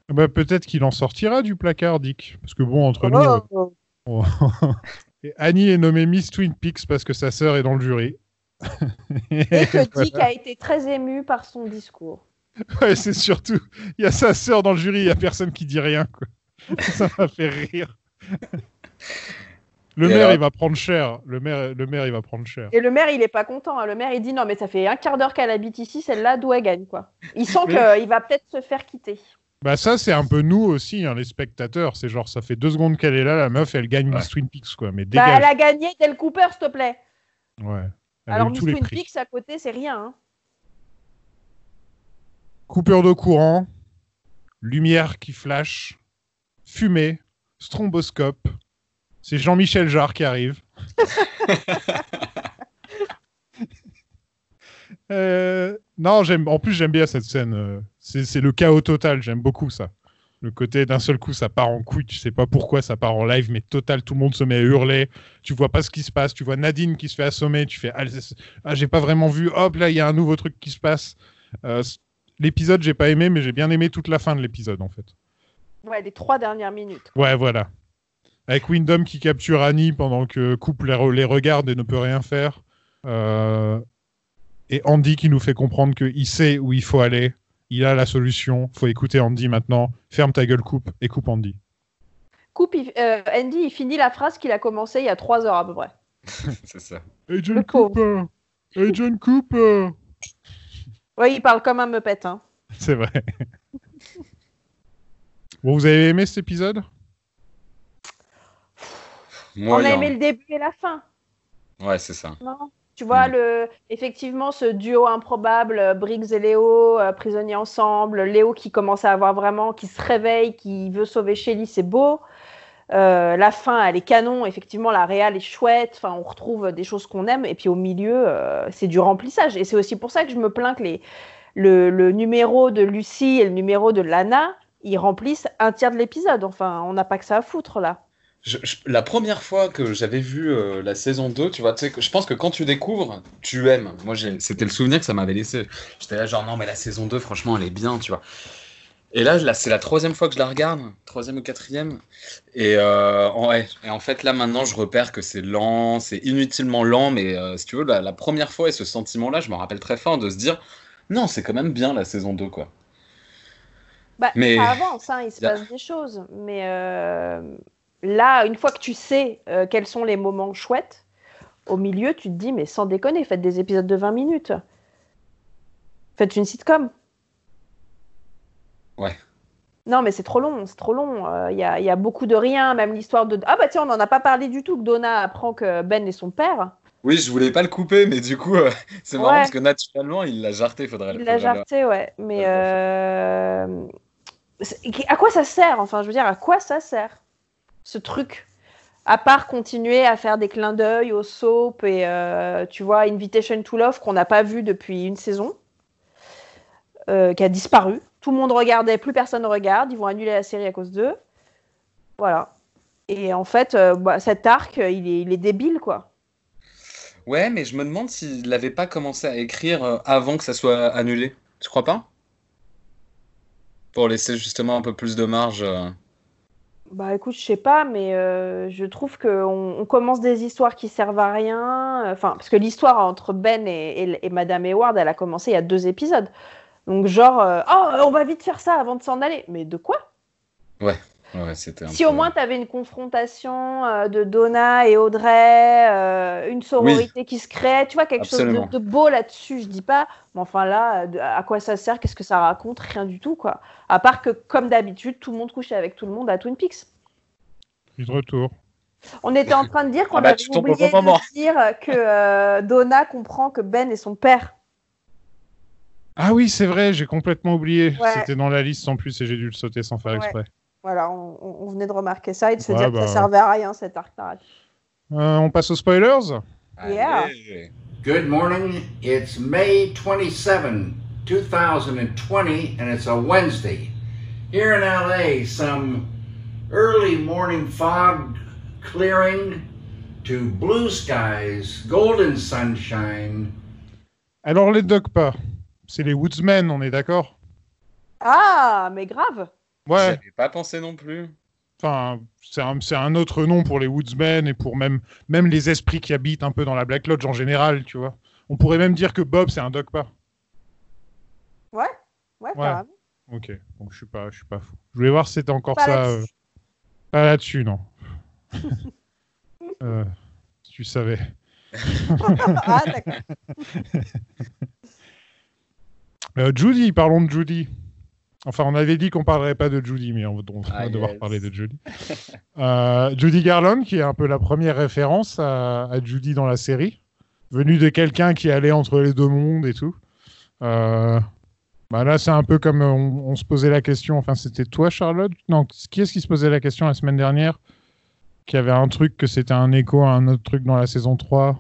Bah, Peut-être qu'il en sortira du placard, Dick. Parce que bon, entre nous. euh, Oh. Et Annie est nommée Miss Twin Peaks parce que sa sœur est dans le jury. Et que Voilà. Dick a été très ému par son discours. Ouais, c'est surtout. Il y a sa sœur dans le jury, il y a personne qui dit rien. Quoi. Ça m'a fait rire. Le Et maire, alors il va prendre cher. Le maire, le maire, il va prendre cher. Et le maire, il est pas content. hein. Le maire, il dit non, mais ça fait un quart d'heure qu'elle habite ici, celle-là, d'où elle gagne quoi. Il sent Mais- qu'il va peut-être se faire quitter. Bah ça, c'est un peu nous aussi, hein, les spectateurs. C'est genre, ça fait deux secondes qu'elle est là, la meuf, elle gagne Miss Twin Peaks, quoi. Mais Bah, elle a gagné Del Cooper, s'il te plaît. Ouais. Elle Alors Miss Twin. Peaks à côté, c'est rien. hein. Coupure de courant, lumière qui flash, fumée, stromboscope. C'est Jean-Michel Jarre qui arrive. Euh, non, j'aime. En plus, j'aime bien cette scène. C'est le chaos total. J'aime beaucoup ça. Le côté d'un seul coup, ça part en couille. Tu sais pas pourquoi ça part en live, mais total, tout le monde se met à hurler. Tu vois pas ce qui se passe. Tu vois Nadine qui se fait assommer. Tu fais ah, j'ai pas vraiment vu. Hop là, il y a un nouveau truc qui se passe. Euh, l'épisode, j'ai pas aimé, mais j'ai bien aimé toute la fin de l'épisode en fait. Ouais, les trois dernières minutes. Ouais, voilà. Avec Wyndham qui capture Annie pendant que Couple les regarde et ne peut rien faire. Euh, Et Andy qui nous fait comprendre qu'il sait où il faut aller. Il a la solution. faut écouter Andy maintenant. Ferme ta gueule, Coupe, et coupe Andy. Coupe, il- euh, Andy, il finit la phrase qu'il a commencé il y a trois heures à peu près. c'est ça. Agent Cooper Agent Cooper Ouais, il parle comme un meupette. Hein. C'est vrai. bon, vous avez aimé cet épisode? On a aimé le début et la fin. Ouais, c'est ça. Non tu vois, le, effectivement, ce duo improbable, euh, Briggs et Léo, euh, prisonniers ensemble, Léo qui commence à avoir vraiment, qui se réveille, qui veut sauver Shelly, c'est beau. Euh, la fin, elle est canon. Effectivement, la réal est chouette. Enfin, on retrouve des choses qu'on aime. Et puis au milieu, euh, c'est du remplissage. Et c'est aussi pour ça que je me plains que les, le, le numéro de Lucie et le numéro de Lana, ils remplissent un tiers de l'épisode. Enfin, on n'a pas que ça à foutre là. Je- je- la première fois que j'avais vu euh, la saison 2, tu vois, tu sais, que- je pense que quand tu découvres, tu aimes. Moi, j'ai- c'était le souvenir que ça m'avait laissé. J'étais là, genre, non, mais la saison 2, franchement, elle est bien, tu vois. Et là, là c'est la troisième fois que je la regarde, troisième ou quatrième. Et, euh, ouais. Et en fait, là, maintenant, je repère que c'est lent, c'est inutilement lent, mais euh, si tu veux, la, la première fois et ce sentiment-là, je me rappelle très fort de se dire, non, c'est quand même bien la saison 2, quoi. Bah, Mais- ça avance, hein, il se passe des choses. Mais là, une fois que tu sais euh, quels sont les moments chouettes, au milieu, tu te dis, mais sans déconner, faites des épisodes de 20 minutes. Faites une sitcom. Ouais. Non, mais c'est trop long, c'est trop long. Euh, Il y, a, il y a beaucoup de rien, même l'histoire de... Ah bah tiens, on n'en a pas parlé du tout, que Donna apprend que Ben est son père. Oui, je voulais pas le couper, mais du coup, euh, c'est marrant Ouais. parce que naturellement, il l'a jarté, faudrait Il l'a le- jarté, ouais. Mais euh, à quoi ça sert Enfin, je veux dire, à quoi ça sert? Ce truc À part continuer à faire des clins d'œil au soap et euh, tu vois, Invitation to Love qu'on n'a pas vu depuis une saison, euh, qui a disparu. Tout le monde regardait, plus personne ne regarde. Ils vont annuler la série à cause d'eux. Voilà. Et en fait, euh, bah, cet arc, il est, il est débile, quoi. Ouais, mais je me demande s'il n'avait pas commencé à écrire euh, avant que ça soit annulé. Tu crois pas? Pour laisser justement un peu plus de marge. Euh. Bah écoute, je sais pas, mais euh, je trouve qu'on on commence des histoires qui servent à rien. Enfin, parce que l'histoire entre Ben et, et- et Madame elle a commencé il y a deux épisodes. Donc genre, euh, oh, on va vite faire ça avant de s'en aller. Mais de quoi? Ouais, ouais, c'était un Si peu- au moins tu avais une confrontation euh, de Donna et Audrey, euh, une sororité qui se crée, tu vois, quelque Absolument. chose de, de beau là-dessus, je dis pas. Mais enfin là, de- à quoi ça sert? Qu'est-ce que ça raconte? Rien du tout, quoi. À part que, comme d'habitude, tout le monde couchait avec tout le monde à Twin Peaks. Je suis de retour. On était en train de dire qu'on Ah bah, avait oublié moment. de dire que euh, Donna comprend que Ben est son père. Ah oui, c'est vrai, j'ai complètement oublié. Ouais. C'était dans la liste en plus et j'ai dû le sauter sans faire Ouais. exprès. Voilà, on, venait de remarquer ça et de se Ouais, dire que bah. ça servait à rien cet arc narratif. Euh, on passe aux spoilers Yeah. Good morning. It's May 27, 2020, and it's a Wednesday. Here in LA, some early morning fog clearing to blue skies, golden sunshine. Alors les docs pas. C'est les Woodsmen, on est d'accord? Ah, mais grave Ouais. J'avais pas pensé non plus. Enfin, c'est un, c'est un autre nom pour les Woodsmen et pour même, même les esprits qui habitent un peu dans la Black Lodge en général, tu vois. On pourrait même dire que Bob, c'est un doc pas. Ouais, ouais, Ouais. carrément. Ok, donc je suis pas, je suis pas fou. Je voulais voir si c'était encore Pas ça. euh, Pas là-dessus, non. Euh, si tu savais. ah, d'accord. Euh, Judy, parlons de Judy. Enfin, on avait dit qu'on parlerait pas de Judy, mais on, on va Ah, devoir yes. parler de Judy. Euh, Judy Garland, qui est un peu la première référence à, à Judy dans la série, venue de quelqu'un qui allait entre les deux mondes et tout. Euh, bah là, c'est un peu comme on, on se posait la question. Enfin, c'était toi, Charlotte? Non, qui est-ce qui se posait la question la semaine dernière? Qui avait un truc que c'était un écho à un autre truc dans la saison 3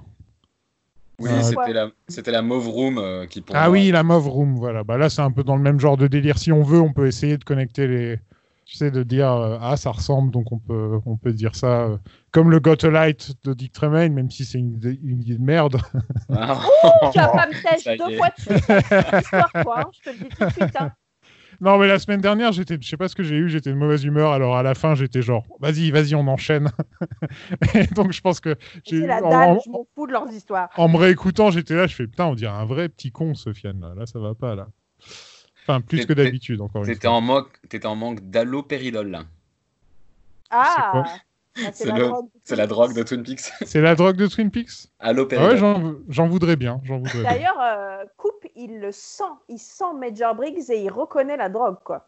Oui, Euh, c'était la, la Mauve Room euh, qui pour ah moi- oui, la Mauve Room, voilà. Bah là, c'est un peu dans le même genre de délire. Si on veut, on peut essayer de connecter les. Tu sais, de dire euh, ah ça ressemble, donc on peut on peut dire ça euh, comme le Got a Light de Dick Tremaine, même si c'est une, idée- une idée de merde. Ah. Tu vas pas me Ça tèche deux fois de suite. C'est une histoire, toi, hein, je te le dis tout de suite. hein. Non, mais la semaine dernière, j'étais, je sais pas ce que j'ai eu, j'étais de mauvaise humeur. Alors à la fin, j'étais genre vas-y, vas-y, on enchaîne. Et donc je pense que j'ai la en- dalle, en- je m'en fous de leurs histoires. En me réécoutant, j'étais là, je fais putain, on dirait un vrai petit con, Sofiane. Là, là ça va pas là. Enfin, plus que T'étais- d'habitude, encore une T'étais fois. en, manque, t'étais en manque d'allopéridol là. Ah, quoi? Ah, c'est la le- drogue. c'est la drogue de Twin Peaks. C'est la drogue de Twin Peaks? Ah Allopéridol. ouais, j'en, voudrais bien, j'en voudrais bien. D'ailleurs, euh, Coupe, il le sent. Il sent Major Briggs et il reconnaît la drogue, quoi.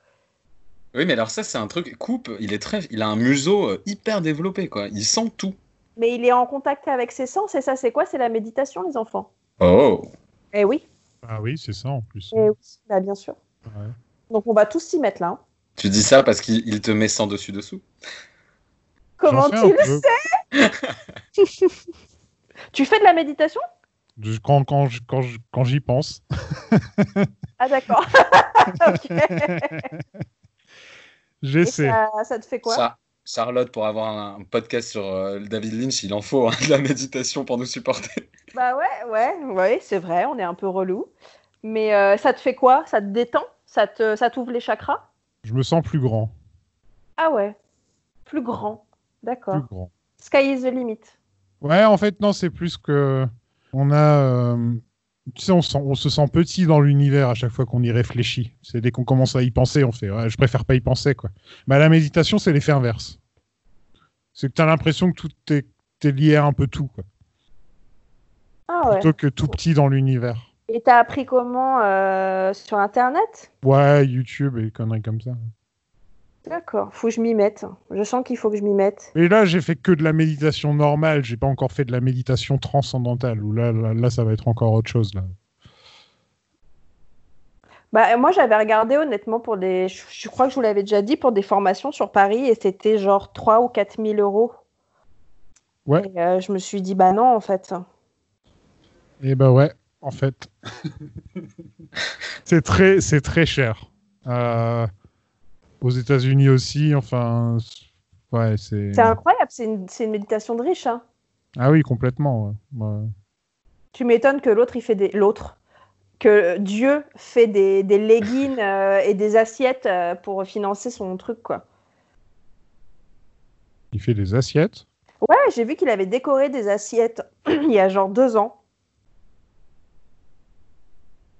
Oui, mais alors ça, c'est un truc. Coupe, il est très, il a un museau euh, hyper développé, quoi. Il sent tout. Mais il est en contact avec ses sens et ça, c'est quoi? C'est la méditation, les enfants. Oh. Eh oui, Ah oui, c'est ça en plus. eh oui, bah, bien sûr. Ouais. Donc on va tous s'y mettre là. hein. Tu dis ça parce qu'il il te met sans dessus dessous. Comment tu le peu. sais Tu fais de la méditation? Quand, quand, j'y pense. Ah d'accord. J'essaie. ça, ça te fait quoi? Char- Charlotte, pour avoir un, un podcast sur euh, David Lynch, il en faut hein, de la méditation pour nous supporter. Bah ouais, ouais, ouais, c'est vrai, on est un peu relou. Mais euh, ça te fait quoi? Ça te détend? Ça te, ça t'ouvre les chakras? Je me sens plus grand. Ah ouais, plus grand. D'accord. Plus grand. Sky is the limit. Ouais, en fait, non, c'est plus que. On a. euh, Tu sais, on, sent- on se sent petit dans l'univers à chaque fois qu'on y réfléchit. C'est dès qu'on commence à y penser, on fait ouais, je préfère pas y penser, quoi. Mais la méditation, c'est l'effet inverse. C'est que tu as l'impression que tout est, est lié à un peu tout, quoi. Ah ouais. Plutôt que tout petit dans l'univers. Et t'as appris comment euh, sur internet? Ouais, YouTube et conneries comme ça. D'accord, faut que je m'y mette. Je sens qu'il faut que je m'y mette. Et là, j'ai fait que de la méditation normale. J'ai pas encore fait de la méditation transcendantale. Où là, là, là, ça va être encore autre chose. Là. Bah, moi, j'avais regardé honnêtement pour des. Je, crois que je vous l'avais déjà dit, pour des formations sur Paris et c'était genre 3 ou 4 000 euros. Ouais. Et, euh, je me suis dit, bah non, en fait. Et ben ouais, en fait. c'est très, c'est très cher. Euh, aux États-Unis aussi, enfin. Ouais, c'est. C'est incroyable, c'est une, méditation de riche. Hein. Ah oui, complètement. ouais. Ouais. Tu m'étonnes que l'autre, il fait des. L'autre. Que Dieu fait des, des leggings euh, et des assiettes euh, pour financer son truc, quoi. Il fait des assiettes? Ouais, j'ai vu qu'il avait décoré des assiettes il y a genre deux ans.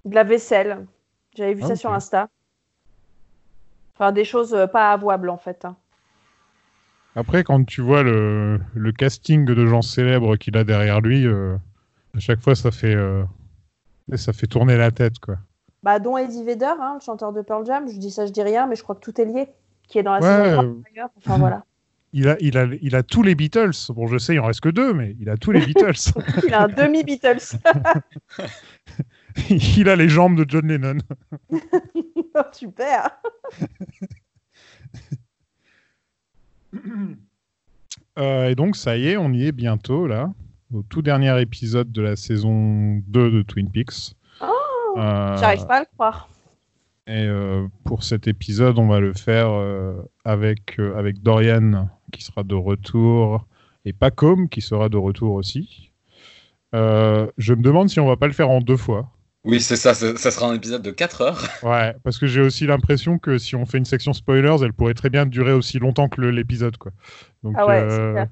De la vaisselle. J'avais vu Ah, ça sur Insta. Enfin, des choses euh, pas avouables en fait. hein. Après, quand tu vois le, le casting de gens célèbres qu'il a derrière lui, euh, à chaque fois, ça fait, euh, ça fait tourner la tête, quoi. Bah, dont Eddie Vedder, hein, le chanteur de Pearl Jam, je dis ça, je dis rien, mais je crois que tout est lié. Qui est dans la Ouais, saison 3 euh, d'ailleurs. Enfin voilà. Il a, il, a, il a tous les Beatles. Bon, je sais, il en reste que deux, mais il a tous les Beatles. Il a un demi-Beatles. il a les jambes de John Lennon. Super. Euh, et donc, ça y est, on y est bientôt, là, au tout dernier épisode de la saison 2 de Twin Peaks. Oh, Euh, J'arrive pas à le croire. Et euh, pour cet épisode, on va le faire avec, avec Dorian, qui sera de retour, et Pacom, qui sera de retour aussi. Je me demande si on va pas le faire en deux fois. Oui, c'est ça, ça sera un épisode de 4 heures. Ouais, parce que j'ai aussi l'impression que si on fait une section spoilers, elle pourrait très bien durer aussi longtemps que l'épisode, quoi. Donc, Ah ouais, euh, clair.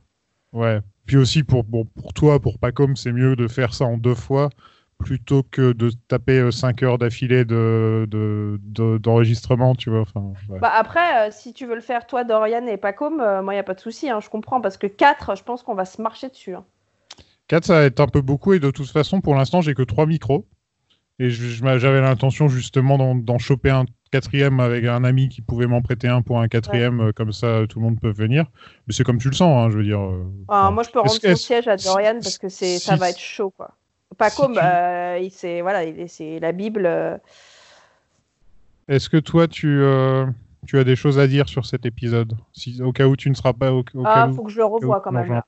ouais. Puis aussi pour, bon, pour toi, pour Pacom, c'est mieux de faire ça en deux fois plutôt que de taper 5 heures d'affilée de, de- de- d'enregistrement, tu vois. Enfin, ouais. Bah après, euh, si tu veux le faire toi, Dorian et Pacom, euh, moi, il n'y a pas de souci, hein, je comprends. Parce que 4, je pense qu'on va se marcher dessus. hein. 4, ça va être un peu beaucoup et de toute façon, pour l'instant, j'ai que 3 micros. Et j'avais l'intention justement d'en, choper un quatrième avec un ami qui pouvait m'en prêter un pour un quatrième, euh, comme ça tout le monde peut venir. Mais c'est comme tu le sens, hein, je veux dire. euh, Enfin, moi, je peux rendre son siège à Dorian parce que c'est, ça si- va être chaud, quoi. Pacom, euh, il, c'est, voilà, c'est la Bible. euh, Est-ce que toi, tu, euh, tu as des choses à dire sur cet épisode? Si, Au cas où tu ne seras pas. Au, au Ah, cas où- faut que je le revoie quand même. là.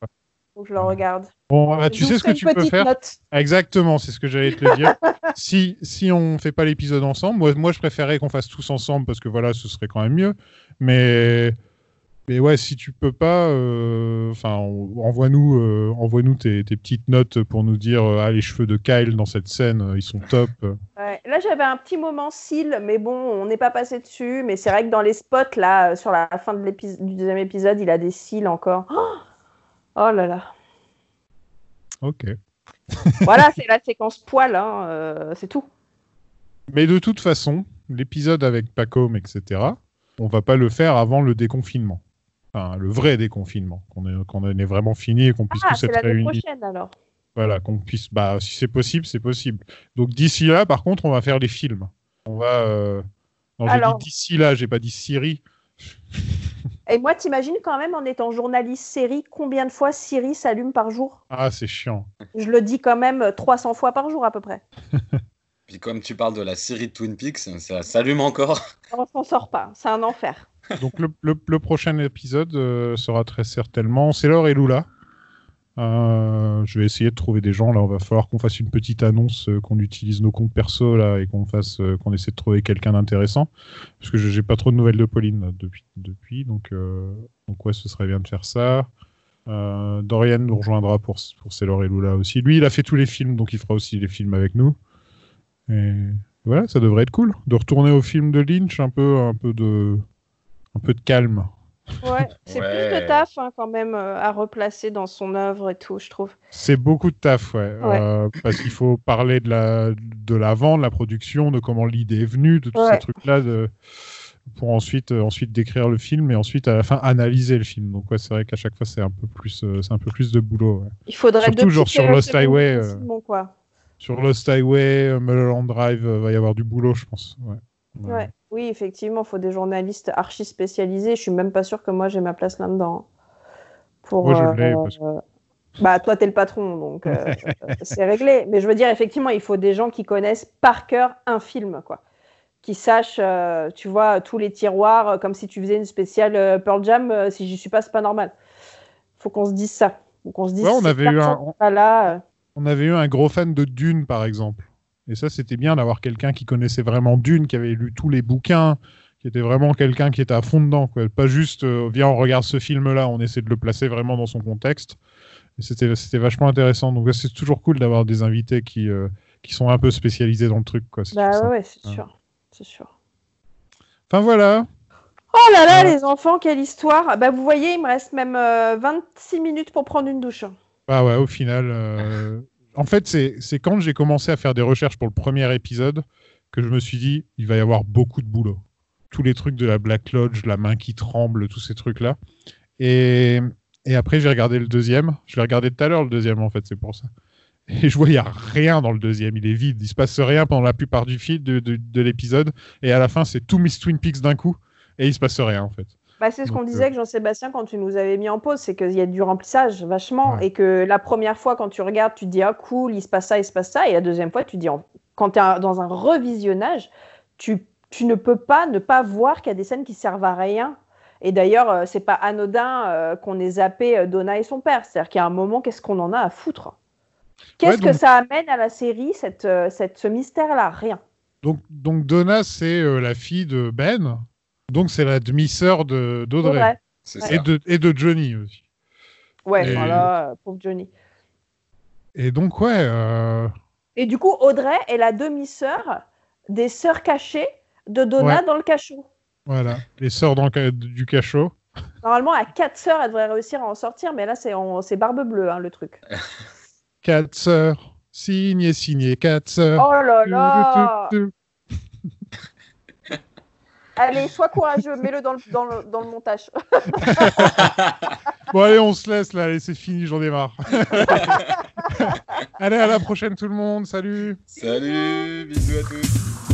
Faut que je le regarde. Bon, bah, tu sais ce que tu peux faire. note. Exactement, c'est ce que j'allais te le dire. si, si on fait pas l'épisode ensemble, moi, moi je préférerais qu'on fasse tous ensemble parce que voilà, ce serait quand même mieux. Mais, mais ouais, si tu peux pas, euh, enfin, envoie-nous, euh, envoie-nous tes, tes petites notes pour nous dire euh, ah les cheveux de Kyle dans cette scène, ils sont top. Ouais. Là, j'avais un petit moment cils, mais bon, on n'est pas passé dessus. Mais c'est vrai que dans les spots, là, sur la fin de l'épis- du deuxième épisode, il a des cils encore. Oh, Oh là là. Ok. Voilà, c'est la séquence poil, hein, euh, c'est tout. Mais de toute façon, l'épisode avec Pacom, etc., on va pas le faire avant le déconfinement. Enfin, le vrai déconfinement, qu'on qu'on en ait vraiment fini et qu'on puisse Ah, tous être réunis. prochaine alors. Voilà, qu'on puisse. Bah, si c'est possible, c'est possible. Donc d'ici là, par contre, on va faire les films. On va. euh, Non, j'ai Alors- dit d'ici là, j'ai pas dit Siri. Et moi, t'imagines quand même, en étant journaliste série, combien de fois Siri s'allume par jour? Ah, c'est chiant. Je le dis quand même 300 fois par jour à peu près. Puis comme tu parles de la série de Twin Peaks, ça s'allume encore. On s'en sort pas, c'est un enfer. Donc le, le- le prochain épisode euh, sera très certainement Sailor et Lula. Euh, je vais essayer de trouver des gens. Là, on va falloir qu'on fasse une petite annonce, euh, qu'on utilise nos comptes perso là et qu'on fasse, euh, qu'on essaie de trouver quelqu'un d'intéressant. Parce que je- j'ai pas trop de nouvelles de Pauline depuis, depuis. Donc, donc ouais, ce serait bien de faire ça. Dorian nous rejoindra pour pour Sailor et Lula aussi. Lui, il a fait tous les films, donc il fera aussi les films avec nous. Et voilà, ça devrait être cool de retourner au film de Lynch, un peu, un peu de, un peu de calme. Ouais, c'est plus de taf hein, quand même euh, à replacer dans son œuvre et tout, je trouve. C'est beaucoup de taf, ouais. Ouais. Euh, parce qu'il faut parler de la, de l'avant, de la production, de comment l'idée est venue, de tous Ouais. ces trucs-là, de... pour ensuite, euh, ensuite décrire le film et ensuite à la fin analyser le film. Donc ouais, c'est vrai qu'à chaque fois c'est un peu plus, euh, c'est un peu plus de boulot. ouais. Il faudrait Surtout genre sur Lost Highway. euh, quoi. sur Lost Highway, euh, Mulholland Drive, euh, va y avoir du boulot, je pense. Ouais. Ouais. Oui, effectivement, il faut des journalistes archi spécialisés. Je suis même pas sûre que moi j'ai ma place là-dedans. Pour, Moi, je euh, parce euh, Bah, toi, t'es le patron, donc euh, c'est réglé. Mais je veux dire, effectivement, il faut des gens qui connaissent par cœur un film, quoi. Qui sachent, euh, tu vois, tous les tiroirs, comme si tu faisais une spéciale Pearl Jam. si j'y suis pas, c'est pas normal. Faut qu'on se dise ça. Qu'on se dise. Ouais, on avait eu un- là. On avait eu un gros fan de Dune, par exemple. Et ça, c'était bien d'avoir quelqu'un qui connaissait vraiment Dune, qui avait lu tous les bouquins, qui était vraiment quelqu'un qui était à fond dedans. Quoi. Pas juste, euh, viens, on regarde ce film-là, on essaie de le placer vraiment dans son contexte. Et c'était, c'était vachement intéressant. Donc, c'est toujours cool d'avoir des invités qui, euh, qui sont un peu spécialisés dans le truc. Quoi. Bah ouais, c'est sûr. C'est sûr. Enfin, voilà. Oh là là, les enfants, quelle histoire! Bah, vous voyez, il me reste même euh, 26 minutes pour prendre une douche. Ah ouais, au final. En fait, c'est quand j'ai commencé à faire des recherches pour le premier épisode que je me suis dit, il va y avoir beaucoup de boulot. Tous les trucs de la Black Lodge, la main qui tremble, tous ces trucs-là. Et, et après, j'ai regardé le deuxième. Je l'ai regardé tout à l'heure, le deuxième, en fait, c'est pour ça. Et je vois, il n'y a rien dans le deuxième. Il est vide. Il se passe rien pendant la plupart du film, de, de, de l'épisode. Et à la fin, c'est tout Miss Twin Peaks d'un coup. Et il se passe rien, en fait. Bah, c'est ce qu'on Donc, disait euh, avec Jean-Sébastien quand tu nous avais mis en pause, c'est qu'il y a du remplissage vachement et que la première fois quand tu regardes, tu te dis ah cool, il se passe ça, il se passe ça, et la deuxième fois tu te dis en- quand tu es dans un revisionnage, tu, tu ne peux pas ne pas voir qu'il y a des scènes qui servent à rien. Et d'ailleurs, euh, c'est pas anodin euh, qu'on ait zappé euh, Donna et son père. C'est-à-dire qu'il y a un moment, qu'est-ce qu'on en a à foutre? Qu'est-ce Ouais, que ça amène à la série, cette, euh, cette, ce mystère-là? Rien. Donc, donc Donna, c'est euh, la fille de Ben. Donc, c'est la demi-sœur de- d'Audrey. Et de, et de Johnny aussi. Ouais, Et- voilà, pauvre Johnny. Et donc, ouais. euh, Et du coup, Audrey est la demi-sœur des sœurs cachées de Donna Ouais. dans le cachot. Voilà. Les sœurs dans le ca- du cachot. Normalement, à quatre sœurs, elle devrait réussir à en sortir, mais là, c'est en- barbe bleue, hein, le truc. Quatre sœurs. Signé, signé, quatre sœurs. Oh là là Allez, sois courageux, mets-le dans le, dans le, dans le montage. Bon, allez, on se laisse là. Allez, c'est fini, j'en ai marre. allez, à la prochaine, tout le monde. Salut. Salut, bisous à tous.